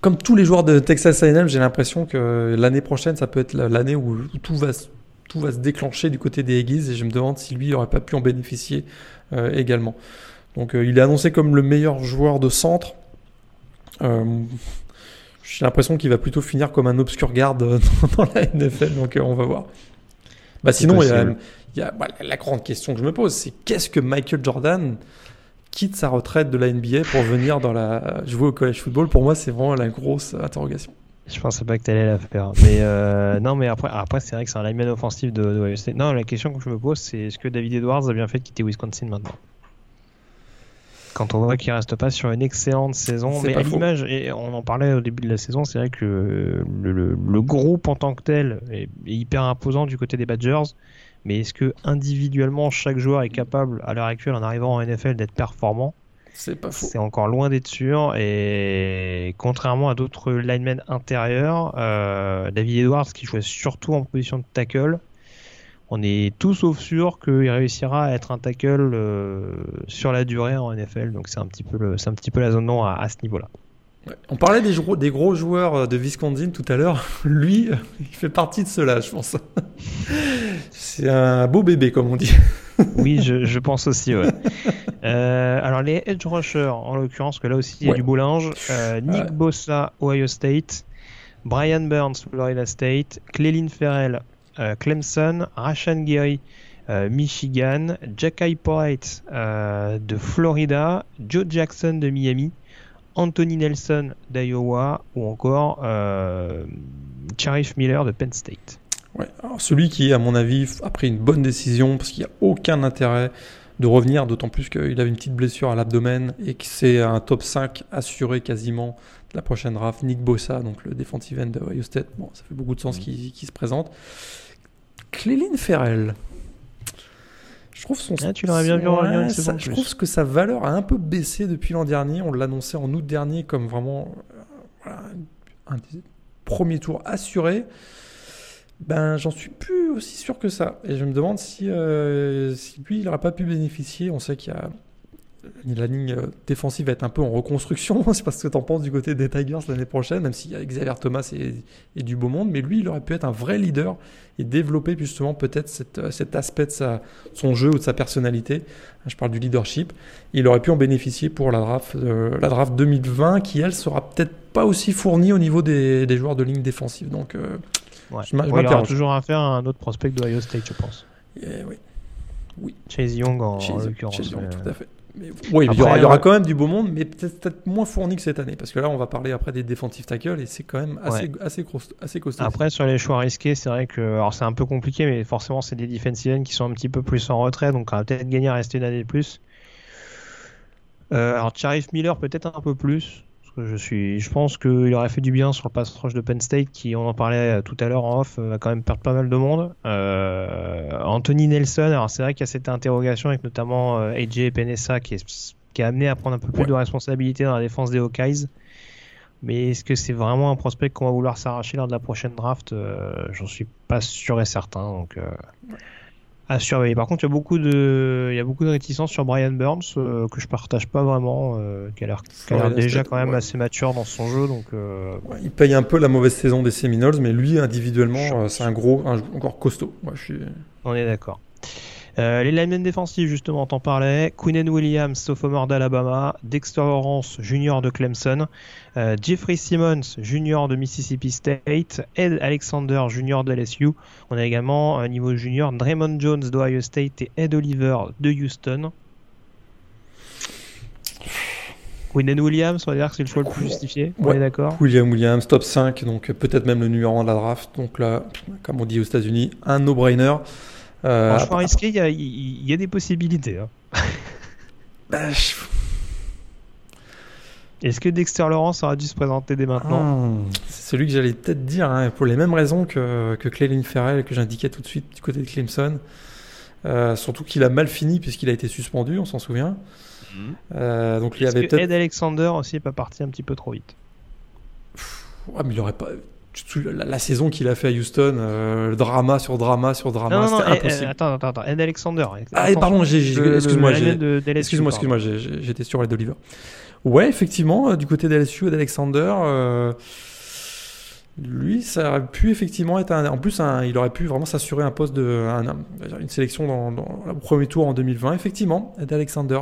comme tous les joueurs de Texas A&M, j'ai l'impression que l'année prochaine, ça peut être la- l'année où, où tout va se- tout va se déclencher du côté des Aggies et je me demande si lui n'aurait pas pu en bénéficier euh, également. Donc euh, il est annoncé comme le meilleur joueur de centre. Euh, j'ai l'impression qu'il va plutôt finir comme un obscur garde [LAUGHS] dans la NFL, donc on va voir. Bah, sinon, il y a, possible. il y a- bah, la grande question que je me pose, c'est qu'est-ce que Michael Jordan quitte sa retraite de la NBA pour venir dans la, jouer au college football? Pour moi, c'est vraiment la grosse interrogation. Je pensais pas que t'allais la faire. Mais euh, non, mais après, après c'est vrai que c'est un lineman offensif de, de. Non, la question que je me pose, c'est est-ce que David Edwards a bien fait de quitter Wisconsin maintenant? Quand on voit qu'il reste pas sur une excellente saison, mais à l'image, et on en parlait au début de la saison, c'est vrai que le, le- le groupe en tant que tel est, est hyper imposant du côté des Badgers. Mais est-ce que individuellement chaque joueur est capable à l'heure actuelle en arrivant en NFL d'être performant? C'est pas faux. C'est encore loin d'être sûr. Et contrairement à d'autres linemen intérieurs, euh, David Edwards, qui jouait surtout en position de tackle, on est tout sauf sûr qu'il réussira à être un tackle euh, sur la durée en NFL. Donc c'est un petit peu, le, un petit peu la zone non à, à ce niveau-là. Ouais. On parlait des, gros, des gros joueurs de Wisconsin tout à l'heure. [LAUGHS] Lui, il fait partie de cela, je pense. [LAUGHS] c'est un beau bébé, comme on dit. [LAUGHS] oui, je, je, pense aussi. Ouais. euh, alors les edge rushers, en l'occurrence, que là aussi il y a du beau linge. Euh, Nick Bossa, Ohio State. Brian Burns, Florida State. Clelin Ferrell, euh, Clemson. Rashan Gary, euh, Michigan. Jackie Polite de Florida. Joe Jackson de Miami. Anthony Nelson d'Iowa ou encore euh, Sharif Miller de Penn State. Ouais, alors celui qui, à mon avis, a pris une bonne décision parce qu'il n'y a aucun intérêt de revenir, d'autant plus qu'il avait une petite blessure à l'abdomen et que c'est un top 5 assuré quasiment de la prochaine draft. Nick Bossa, donc le defensive end de Ohio State, bon, ça fait beaucoup de sens mmh. qu'il qu se présente. Cléline Ferrell. Je trouve son. Ah, tu l'aurais bien vu en ouais, ça, Je trouve que sa valeur a un peu baissé depuis l'an dernier. On l'annonçait en août dernier comme vraiment voilà, un des premiers tours assurés. Ben, j'en suis plus aussi sûr que ça. Et je me demande si, euh, lui, il n'aurait pas pu bénéficier. On sait qu'il y a la ligne défensive va être un peu en reconstruction. [LAUGHS] C'est parce que tu en penses du côté des Tigers l'année prochaine, même s'il y a Xavier Thomas et, du beau monde. Mais lui, il aurait pu être un vrai leader et développer justement peut-être cet, aspect de son jeu ou de sa personnalité. Je parle du leadership. Il aurait pu en bénéficier pour la draft, euh, la draft 2020 qui, elle, sera peut-être pas aussi fournie au niveau des, joueurs de ligne défensive. Donc, euh, ouais. je ouais, il aura toujours à faire un autre prospect de Ohio State, je pense. Et, oui. oui. Chase Young en, en l'occurrence. Chase Young, tout à fait. Mais, oui, après, il, y aura, il y aura, quand même du beau monde, mais peut-être peut moins fourni que cette année. Parce que là, on va parler après des défensifs tackles et c'est quand même assez, ouais. assez, assez costaud. Après, sur les choix risqués, c'est vrai que. Alors, c'est un peu compliqué, mais forcément, c'est des defensive qui sont un petit peu plus en retrait. Donc, on va peut-être gagner à rester une année de plus. Euh, alors, Sharif Miller, peut-être un peu plus. Je, suis, je pense qu'il aurait fait du bien sur le pass rush de Penn State, qui, on en parlait tout à l'heure en off, va quand même perdre pas mal de monde. Euh, Anthony Nelson, alors c'est vrai qu'il y a cette interrogation avec notamment euh, AJ Penessa qui est qui amené à prendre un peu plus ouais. de responsabilité dans la défense des Hawkeyes. Mais est-ce que c'est vraiment un prospect qu'on va vouloir s'arracher lors de la prochaine draft? Euh, J'en suis pas sûr et certain. Donc, euh, à surveiller. Par contre, il y a beaucoup de, il y a beaucoup de réticences sur Brian Burns euh, que je partage pas vraiment, euh, qui a l'air, qui a l'air déjà quand même ouais. assez mature dans son jeu. Donc, euh, ouais, il paye un peu la mauvaise saison des Seminoles, mais lui individuellement, c'est un gros, un, encore costaud. Moi, je suis. On est d'accord. Euh, les linemen défensifs, justement, t'en parlais. Quinnen Williams, sophomore d'Alabama. Dexter Lawrence, junior de Clemson. Euh, Jeffrey Simmons, junior de Mississippi State. Ed Alexander, junior de LSU. On a également, un niveau junior, Draymond Jones d'Ohio State et Ed Oliver de Houston. Quinnen Williams, on va dire que c'est le choix le plus justifié. On ouais. est d'accord William Williams, top 5, donc peut-être même le numéro 1 de la draft. Donc là, comme on dit aux États-Unis, un no-brainer. Euh, Franchement risqué, il y, y, y, a des possibilités. Hein. [LAUGHS] bah, je... Est-ce que Dexter Lawrence aurait dû se présenter dès maintenant mmh, C'est celui que j'allais peut-être dire, hein, pour les mêmes raisons que, que Clelin Ferrell, que j'indiquais tout de suite du côté de Clemson. Euh, surtout qu'il a mal fini puisqu'il a été suspendu, on s'en souvient. Mmh. Euh, donc il avait peut-être. Ed Alexander aussi n'est pas parti un petit peu trop vite. Ouais, mais il aurait pas la, la saison qu'il a fait à Houston, euh, drama sur drama sur drama, c'était impossible. Euh, attends, attends, attends, Ed Alexander. Ah, pardon, excuse-moi, excuse-moi, excuse-moi, j'étais sur Ed Oliver. Ouais, effectivement, euh, du côté d'LSU et d'Alexander, euh, lui, ça aurait pu effectivement être un, en plus, un, il aurait pu vraiment s'assurer un poste de, un, une sélection dans, dans, le premier tour en 2020. Effectivement, Ed Alexander.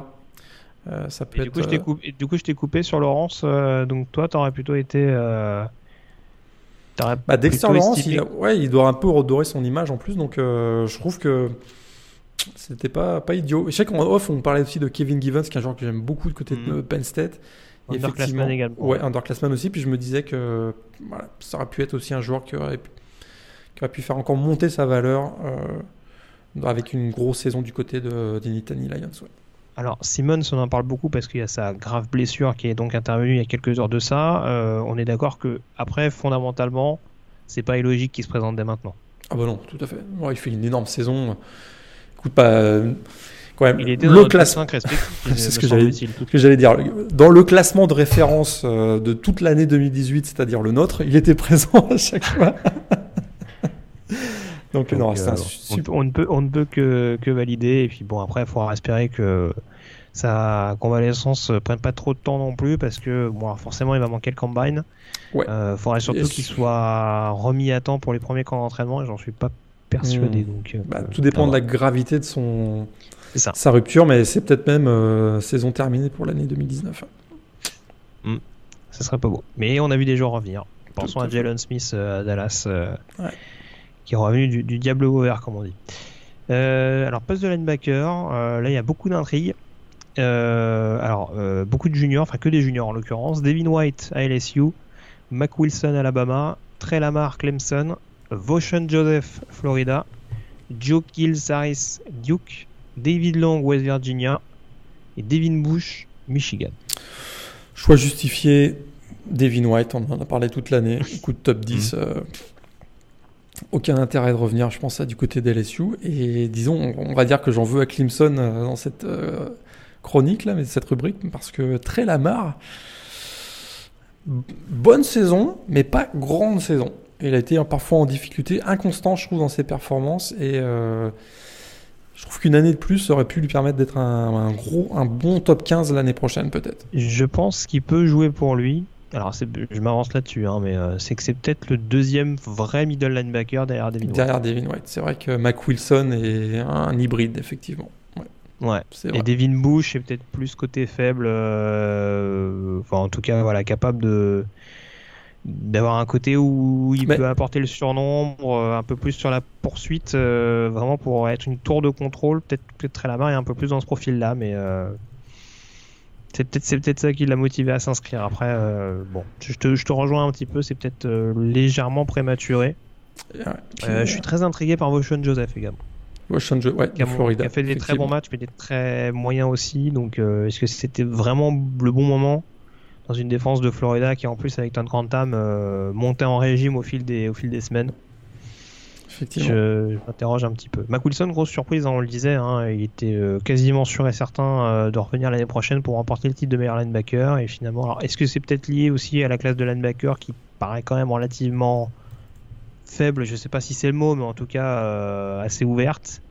Euh, ça peut et être, du, coup, je coupé, du coup, je t'ai coupé sur Laurence. donc toi, t'aurais plutôt été bah, Dexter Lawrence, il, ouais, il doit un peu redorer son image en plus, donc euh, je trouve que c'était pas, pas idiot. Je sais qu'en off, on parlait aussi de Kevin Givens, qui est un joueur que j'aime beaucoup de côté mm. de Penn State. Underclassman également. Ouais, underclassman aussi. Puis je me disais que voilà, ça aurait pu être aussi un joueur qui aurait, qui aurait pu faire encore monter sa valeur euh, avec une grosse saison du côté de, des Nittany Lions. Ouais. Alors Simmons, on en parle beaucoup parce qu'il y a sa grave blessure qui est donc intervenue il y a quelques heures de ça. Euh, on est d'accord que après, fondamentalement, c'est pas illogique qu'il se présente dès maintenant. Ah bah non, tout à fait. Ouais, il fait une énorme saison. Écoute, pas. quand même Il était le dans notre classement. 5 respectif. [LAUGHS] C'est que j'allais- ce que j'allais dire. Dans le classement de référence euh, de toute l'année 2018, c'est-à-dire le nôtre, il était présent [LAUGHS] à chaque fois. Donc, euh, un on, super. on ne peut, on ne peut que, que valider. Et puis bon, après, il faudra espérer que sa convalescence prenne pas trop de temps non plus parce que bon, forcément, il va manquer le combine. Ouais. Euh, faudrait surtout Yes. qu'il soit remis à temps pour les premiers camps d'entraînement et j'en suis pas persuadé. Hmm. Donc, euh, Bah, tout dépend de la gravité de son ça. sa rupture, mais c'est peut-être même saison terminée pour l'année 2019. Ça serait pas beau. Mais on a vu des joueurs revenir. Pensons à. Jalen Smith à Dallas, Ouais. Qui est revenu du, du diable au vert, comme on dit. Euh, alors, poste de linebacker, euh, là il y a beaucoup d'intrigues. Euh, alors, beaucoup de juniors, enfin que des juniors en l'occurrence. Devin White à LSU, Mac Wilson à Alabama, Trey Lamar Clemson, Voshan Joseph Florida, Joe Kills Harris Duke, David Long West Virginia et Devin Bush Michigan. Choix justifié, Devin White, on en a parlé toute l'année. Coup de top 10. euh, aucun intérêt de revenir, je pense, à du côté d'LSU. Et disons, on va dire que j'en veux à Clemson euh, dans cette euh, chronique, là, mais cette rubrique, parce que très Lamar, bonne saison, mais pas grande saison. Il a été parfois en difficulté, inconstant, je trouve, dans ses performances. Et euh, je trouve qu'une année de plus aurait pu lui permettre d'être un gros, un bon top 15 l'année prochaine, peut-être. Je pense qu'il peut jouer pour lui. Alors, c'est- je m'avance là-dessus, hein, mais euh, c'est que c'est peut-être le deuxième vrai middle linebacker derrière David White. Derrière Devin White. C'est vrai que Mac Wilson est un hybride, effectivement. Ouais, Ouais. c'est Et. Devin Bush est peut-être plus côté faible, euh, enfin en tout cas voilà capable de d'avoir un côté où il Mais- peut apporter le surnombre, euh, un peu plus sur la poursuite, euh, vraiment pour être une tour de contrôle. Peut-être que Trellamar est un peu plus dans ce profil-là, mais euh, c'est peut-être c'est peut-être ça qui l'a motivé à s'inscrire. Après, euh, bon, je te, je te rejoins un petit peu, c'est peut-être euh, légèrement prématuré. Euh, je suis très intrigué par Voshon Joseph également Washington, Jo- ouais, qui a, de Florida. qui a fait des très bons matchs, mais des très moyens aussi. Donc, est-ce que c'était vraiment le bon moment dans une défense de Florida qui, en plus, avec Tom Grantham, montait en régime au fil des, au fil des semaines? Effectivement. Je, je m'interroge un petit peu. Mac Wilson, grosse surprise, hein, on le disait, hein, il était euh, quasiment sûr et certain euh, de revenir l'année prochaine pour remporter le titre de meilleur linebacker. Et finalement, alors, est-ce que c'est peut-être lié aussi à la classe de linebacker qui paraît quand même relativement faible? Je sais pas si c'est le mot, mais en tout cas euh, assez ouverte.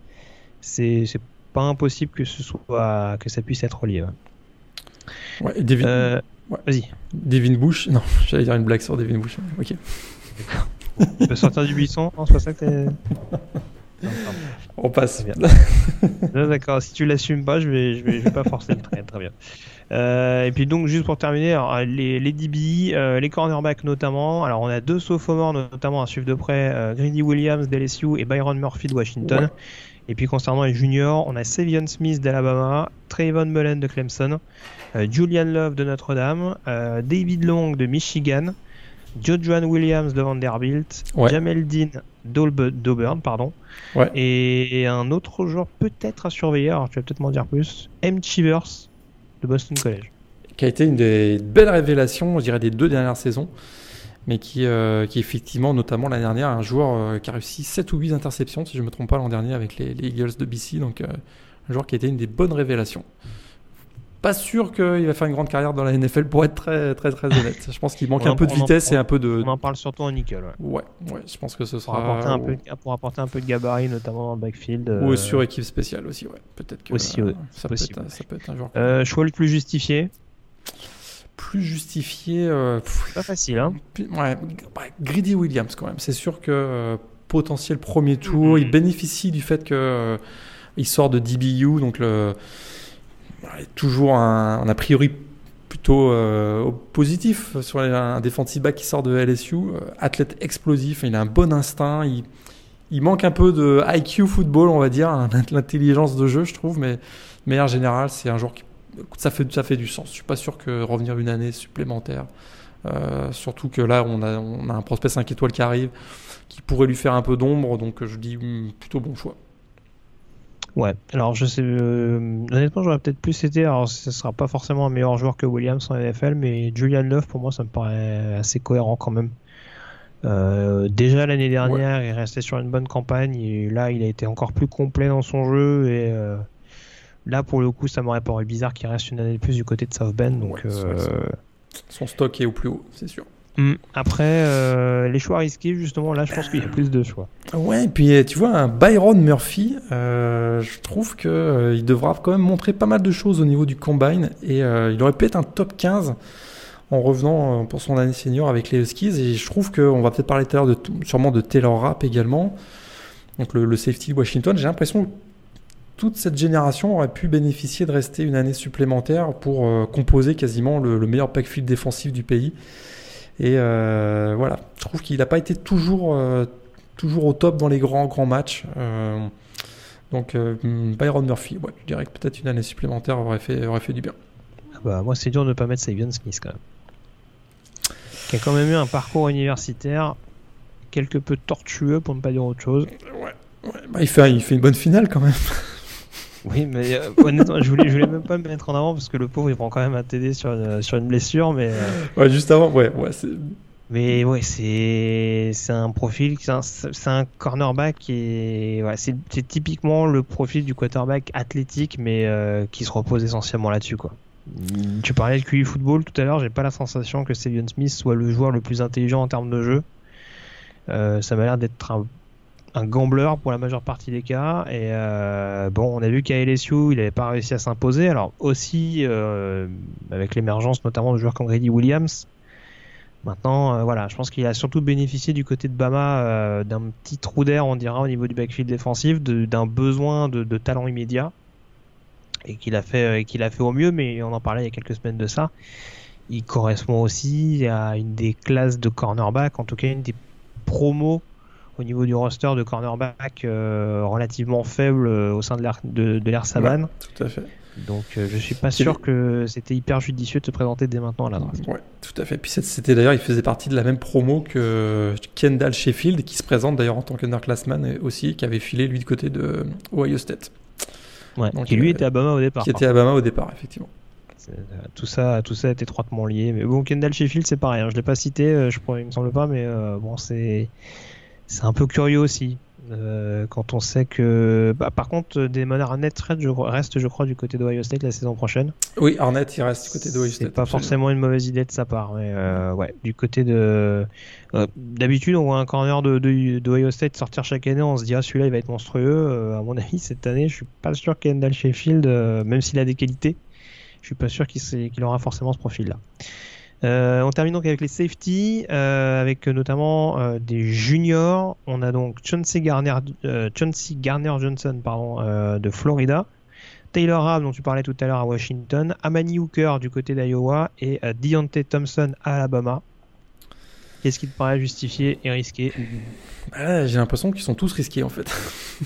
C'est c'est pas impossible que ce soit que ça puisse être lié. ouais. Ouais, et Devin, Euh, Ouais. Vas-y, Devin Bush. Non, [LAUGHS] j'allais dire une blague sur Devin Bush. Ok. [LAUGHS] tu peux sortir du buisson. Non, c'est pas ça que t'es-. On passe. D'accord, si tu l'assumes pas, je vais, je vais, je vais pas forcer le trait. Très bien. Euh, et puis donc juste pour terminer, alors, les, les DB, euh, les cornerbacks notamment. Alors on a deux sophomores notamment à suivre de près, euh, Grady Williams d'LSU et Byron Murphy de Washington. Ouais. Et puis concernant les juniors, on a Savion Smith d'Alabama, Trayvon Mullen de Clemson, euh, Julian Love de Notre-Dame, David Long de Michigan, Jojuan Williams de Vanderbilt, Ouais. Jamel Dean d'Aub- d'Auburn, pardon, Ouais. et, et un autre joueur peut-être à surveiller, alors tu vas peut-être m'en dire plus, M. Chivers de Boston College. Qui a été une des belles révélations, je dirais, des deux dernières saisons. Mais qui, euh, qui effectivement, notamment l'année dernière, un joueur euh, qui a réussi 7 ou 8 interceptions, si je ne me trompe pas, l'an dernier avec les, les Eagles de BC. Donc, euh, un joueur qui a été une des bonnes révélations. Pas sûr qu'il va faire une grande carrière dans la NFL pour être très, très, très honnête. Je pense qu'il manque On un en- peu de en- vitesse et un peu de. On en parle surtout en nickel, ouais. Ouais, ouais, je pense que ce Pour, sera. apporter un peu, pour apporter un peu de gabarit, notamment dans le backfield. Ou euh, sur équipe spéciale aussi, ouais. Peut-être que Aussi, ouais, ça, peut être, ça peut être un joueur euh, choix le plus justifié, plus justifié. euh, pas facile, hein. Ouais, bah, Greedy Williams quand même. C'est sûr que potentiel premier tour, Mhm. il bénéficie du fait que il sort de DBU, donc le toujours un, a priori plutôt euh, positif sur un defensive back qui sort de LSU, euh, athlète explosif, il a un bon instinct, il, manque un peu de IQ football, on va dire, hein, l'intelligence de jeu, je trouve, mais de manière générale, c'est un joueur qui ça fait, ça fait du sens. Je suis pas sûr que revenir une année supplémentaire, euh, surtout que là, on a, on a un prospect 5 étoiles qui arrive, qui pourrait lui faire un peu d'ombre, donc je dis hum, plutôt bon choix. Ouais, alors je sais, euh, honnêtement, j'aurais peut-être plus été, alors ce sera pas forcément un meilleur joueur que Williams en NFL, mais Julian Love, pour moi, ça me paraît assez cohérent quand même. Euh, déjà l'année dernière, il restait sur une bonne campagne, et là, il a été encore plus complet dans son jeu, et euh, là pour le coup, ça m'aurait paru bizarre qu'il reste une année de plus du côté de South Bend. Donc, son stock est au plus haut, c'est sûr. Hmm. Après, les choix risqués, justement, là, je pense qu'il y a plus de choix. Ouais, et puis tu vois, un Byron Murphy, je trouve qu'il il devra quand même montrer pas mal de choses au niveau du combine et il aurait pu être un top 15 en revenant pour son année senior avec les Huskies. Et je trouve qu'on va peut-être parler tout à l'heure sûrement de Taylor Rapp également donc le, safety de Washington. J'ai l'impression que toute cette génération aurait pu bénéficier de rester une année supplémentaire pour euh, composer quasiment le, meilleur backfield défensif du pays. Et euh, voilà, je trouve qu'il n'a pas été toujours, euh, toujours au top dans les grands, grands matchs. donc Byron Murphy, ouais, je dirais que peut-être une année supplémentaire aurait fait, aurait fait du bien. Ah bah, moi, c'est dur de ne pas mettre Savion Smith quand même. Qui a quand même eu un parcours universitaire quelque peu tortueux pour ne pas dire autre chose. Ouais, Bah, il, fait, il fait une bonne finale quand même. Oui, mais euh, [LAUGHS] honnêtement, je voulais, je voulais même pas me mettre en avant parce que le pauvre il prend quand même un TD sur une, sur une blessure, mais. Euh, ouais, juste avant, ouais, ouais, Mais ouais, c'est c'est un profil, c'est un, cornerback qui est, ouais, c'est typiquement le profil du quarterback athlétique, mais euh, qui se repose essentiellement là-dessus, quoi. Tu parlais de QI football tout à l'heure, j'ai pas la sensation que Steven Smith soit le joueur le plus intelligent en termes de jeu. Euh, ça m'a l'air d'être un, un, gambler pour la majeure partie des cas. Et euh, bon, on a vu qu'à LSU, il n'avait pas réussi à s'imposer. Alors aussi, euh, avec l'émergence notamment de joueurs comme Grady Williams. Maintenant, voilà, je pense qu'il a surtout bénéficié du côté de Bama d'un petit trou d'air, on dira, au niveau du backfield défensif, d'un besoin de, de, talent immédiat. Et qu'il a, fait, qu'il a fait au mieux, mais on en parlait il y a quelques semaines de ça il correspond aussi à une des classes de cornerback, en tout cas une des promo au niveau du roster de cornerback euh, relativement faible euh, au sein de l'ère de, de Saban. tout à fait. Donc euh, je suis pas sûr que c'était hyper judicieux de se présenter dès maintenant à la draft. Ouais, tout à fait. Puis c'était d'ailleurs, il faisait partie de la même promo que Kendall Sheffield, qui se présente d'ailleurs en tant qu'underclassman aussi, qui avait filé lui de côté de Ohio State. Ouais, Donc, qui lui était à Bama au départ. Qui était à Bama au départ, effectivement. Tout ça, tout ça est étroitement lié. Mais bon, Kendall Sheffield, c'est pareil. Hein. Je l'ai pas cité, euh, je il me semble pas, mais euh, bon, c'est c'est un peu curieux aussi. Euh, quand on sait que. Bah, par contre, Damon Arnett reste je, reste, je crois, du côté d'Ohio State la saison prochaine. Oui, Arnett, il reste du côté d'Ohio State. C'est pas forcément une mauvaise idée de sa part. Mais ouais, du côté de. D'habitude, on voit un corner de, de, State sortir chaque année, on se dit, ah, celui-là, il va être monstrueux. à mon avis, cette année, je suis pas sûr que Kendall Sheffield, même s'il a des qualités, je suis pas sûr qu'il aura forcément ce profil-là. Euh, on termine donc avec les safety, euh, avec notamment euh, des juniors. On a donc Chauncey Garner, Garner Johnson pardon, de Florida, Taylor Rabb dont tu parlais tout à l'heure à Washington, Amani Hooker du côté d'Iowa et Deontay Thompson à Alabama. Qu'est-ce qui te paraît justifié et risqué? Bah J'ai l'impression qu'ils sont tous risqués en fait.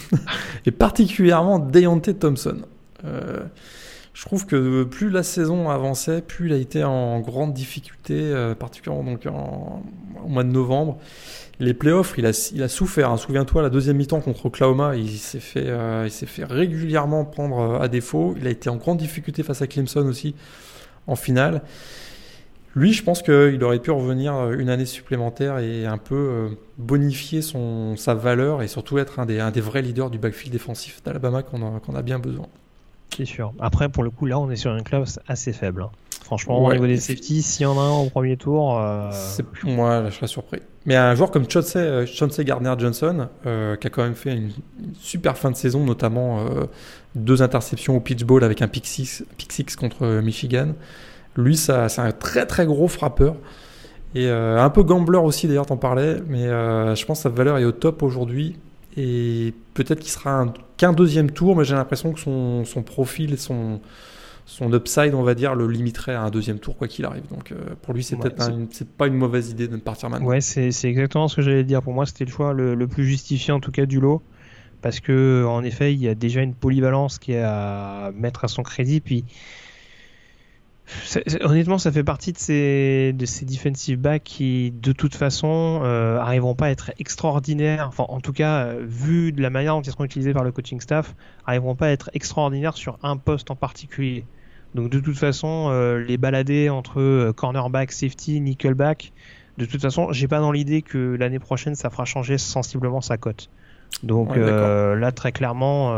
[LAUGHS] et particulièrement Deontay Thompson. Je trouve que plus la saison avançait, plus il a été en grande difficulté, euh, particulièrement au mois de novembre. Les playoffs, il a, souffert. Hein. Souviens-toi, la deuxième mi-temps contre Oklahoma, il s'est fait, euh, régulièrement prendre euh, à défaut. Il a été en grande difficulté face à Clemson aussi en finale. Lui, je pense qu'il aurait pu revenir une année supplémentaire et un peu bonifier sa valeur et surtout être un des, vrais leaders du backfield défensif d'Alabama qu'on a bien besoin. C'est sûr. Après, pour le coup, là, on est sur une classe assez faible. Hein. Franchement, au niveau des safety, s'il y en a un au premier tour. Euh... Moi, je serais surpris. Mais un joueur comme Chauncey, euh, Gardner Johnson, euh, qui a quand même fait une, super fin de saison, notamment euh, deux interceptions au pitch ball avec un pick six, pick six contre Michigan. Lui, ça, c'est un très très gros frappeur. Et un peu gambler aussi, d'ailleurs, t'en parlais. Mais je pense que sa valeur est au top aujourd'hui. Et peut-être qu'il sera qu'un deuxième tour, mais j'ai l'impression que son, son, profil et son, son upside, on va dire, le limiterait à un deuxième tour, quoi qu'il arrive. Donc euh, pour lui, c'est peut-être c'est pas une mauvaise idée de ne partir maintenant. Ouais, c'est exactement ce que j'allais dire. Pour moi, c'était le choix le, le, plus justifié, en tout cas, du lot. Parce que, en effet, il y a déjà une polyvalence qui est à mettre à son crédit. Puis Honnêtement, ça fait partie de ces, de ces defensive backs qui, de toute façon, euh, arriveront pas à être extraordinaires. Enfin, en tout cas, euh, vu de la manière dont ils seront utilisés par le coaching staff, arriveront pas à être extraordinaires sur un poste en particulier. Donc, de toute façon, euh, les balader entre cornerback, safety, nickelback, de toute façon, j'ai pas dans l'idée que l'année prochaine, ça fera changer sensiblement sa cote. Donc là, très clairement,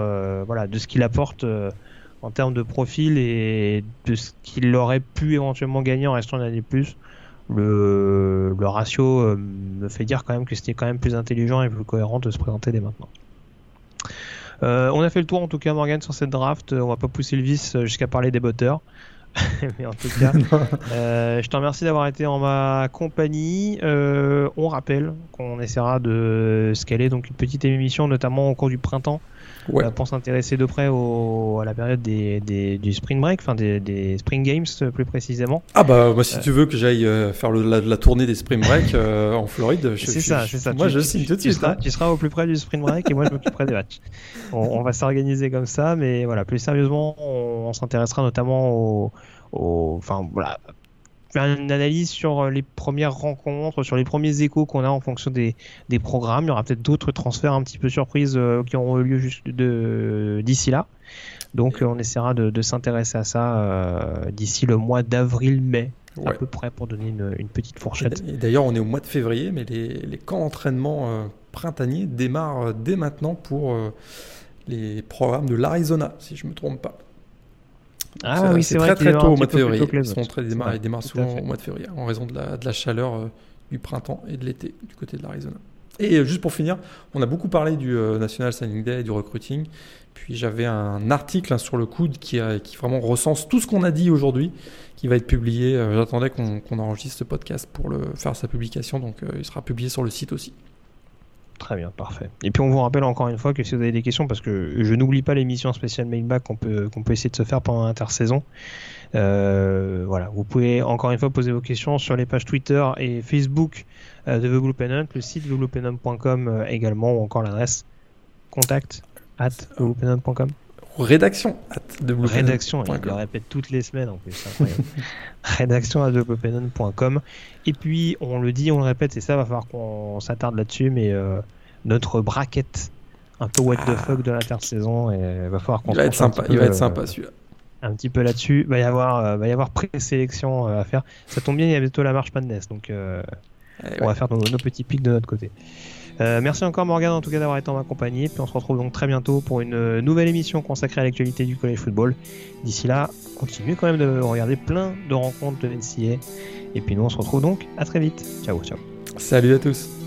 voilà, de ce qu'il apporte en termes de profil et de ce qu'il aurait pu éventuellement gagner en restant une année de plus, le, le ratio euh, me fait dire quand même que c'était quand même plus intelligent et plus cohérent de se présenter dès maintenant. Euh, on a fait le tour en tout cas Morgan sur cette draft, on va pas pousser le vice jusqu'à parler des botteurs. [LAUGHS] Mais en tout cas, [LAUGHS] euh, je te remercie d'avoir été en ma compagnie. Euh, on rappelle qu'on essaiera de scaler donc une petite émission, notamment au cours du printemps, Ouais. euh, pour s'intéresser de près au, à la période des, des- du spring break, enfin des, des spring games euh, plus précisément. Ah bah moi si tu veux que j'aille euh, faire le- la, la tournée des Spring Break euh, en Floride, je, C'est je- ça, je- c'est ça. Moi Tu- je tu- signe tout de tu suite. seras, hein. tu seras au plus près du spring break et moi je m'occuperai des matchs. On, on va s'organiser comme ça, mais voilà, plus sérieusement, on, on s'intéressera notamment au, au- enfin voilà, faire une analyse sur les premières rencontres, sur les premiers échos qu'on a en fonction des, des programmes. Il y aura peut-être d'autres transferts un petit peu surprises euh, qui auront eu lieu juste d'ici là. Donc euh, on essaiera de, de s'intéresser à ça euh, d'ici le mois d'avril-mai à peu près pour donner une, une petite Et fourchette. D'ailleurs, on est au mois de février, mais les, les camps d'entraînement euh, printaniers démarrent euh, dès maintenant pour euh, les programmes de l'Arizona, si je me trompe pas. Ah oui, c'est vrai très très tôt au mois de février. Ils, démarrent, souvent au mois de février en raison de la, de la chaleur euh, du printemps et de l'été du côté de l'Arizona. Et euh, juste pour finir, on a beaucoup parlé du euh, National Signing Day et du recruiting. Puis j'avais un article hein, sur le coude qui, a- qui vraiment recense tout ce qu'on a dit aujourd'hui, qui va être publié. J'attendais qu'on qu'on enregistre ce podcast pour le, faire sa publication, donc il sera publié sur le site aussi. Très bien, parfait. Et puis on vous rappelle encore une fois que si vous avez des questions, parce que je n'oublie pas l'émission spéciale Mailback qu'on peut, qu'on peut essayer de se faire pendant l'intersaison. Euh, voilà, vous pouvez encore une fois poser vos questions sur les pages Twitter et Facebook euh, de The Blue Pennant, le site thebluepennant.com euh, également, ou encore l'adresse contact at thebluepennant.com. Rédaction de Rédaction, il le répète toutes les semaines en plus. c'est incroyable. [LAUGHS] Rédaction à thebluepennant.com. Et puis, on le dit, on le répète, et ça va falloir qu'on s'attarde là-dessus, mais euh, notre braquette un peu what the fuck de l'intersaison, et va falloir qu'on Il va être sympa, il va être sympa celui-là. un petit peu là-dessus. Va y avoir, euh, va y avoir présélection euh, à faire. Ça tombe bien, il y a bientôt la marche Madness, donc Eh on ouais. va faire nos, nos petits pics de notre côté. Euh, merci encore Morgan en tout cas d'avoir été en ma compagnie. Puis on se retrouve donc très bientôt pour une euh, nouvelle émission consacrée à l'actualité du college football. D'ici là, continuez quand même de regarder plein de rencontres de NCA. Et puis nous on se retrouve donc à très vite. Ciao ciao. Salut à tous.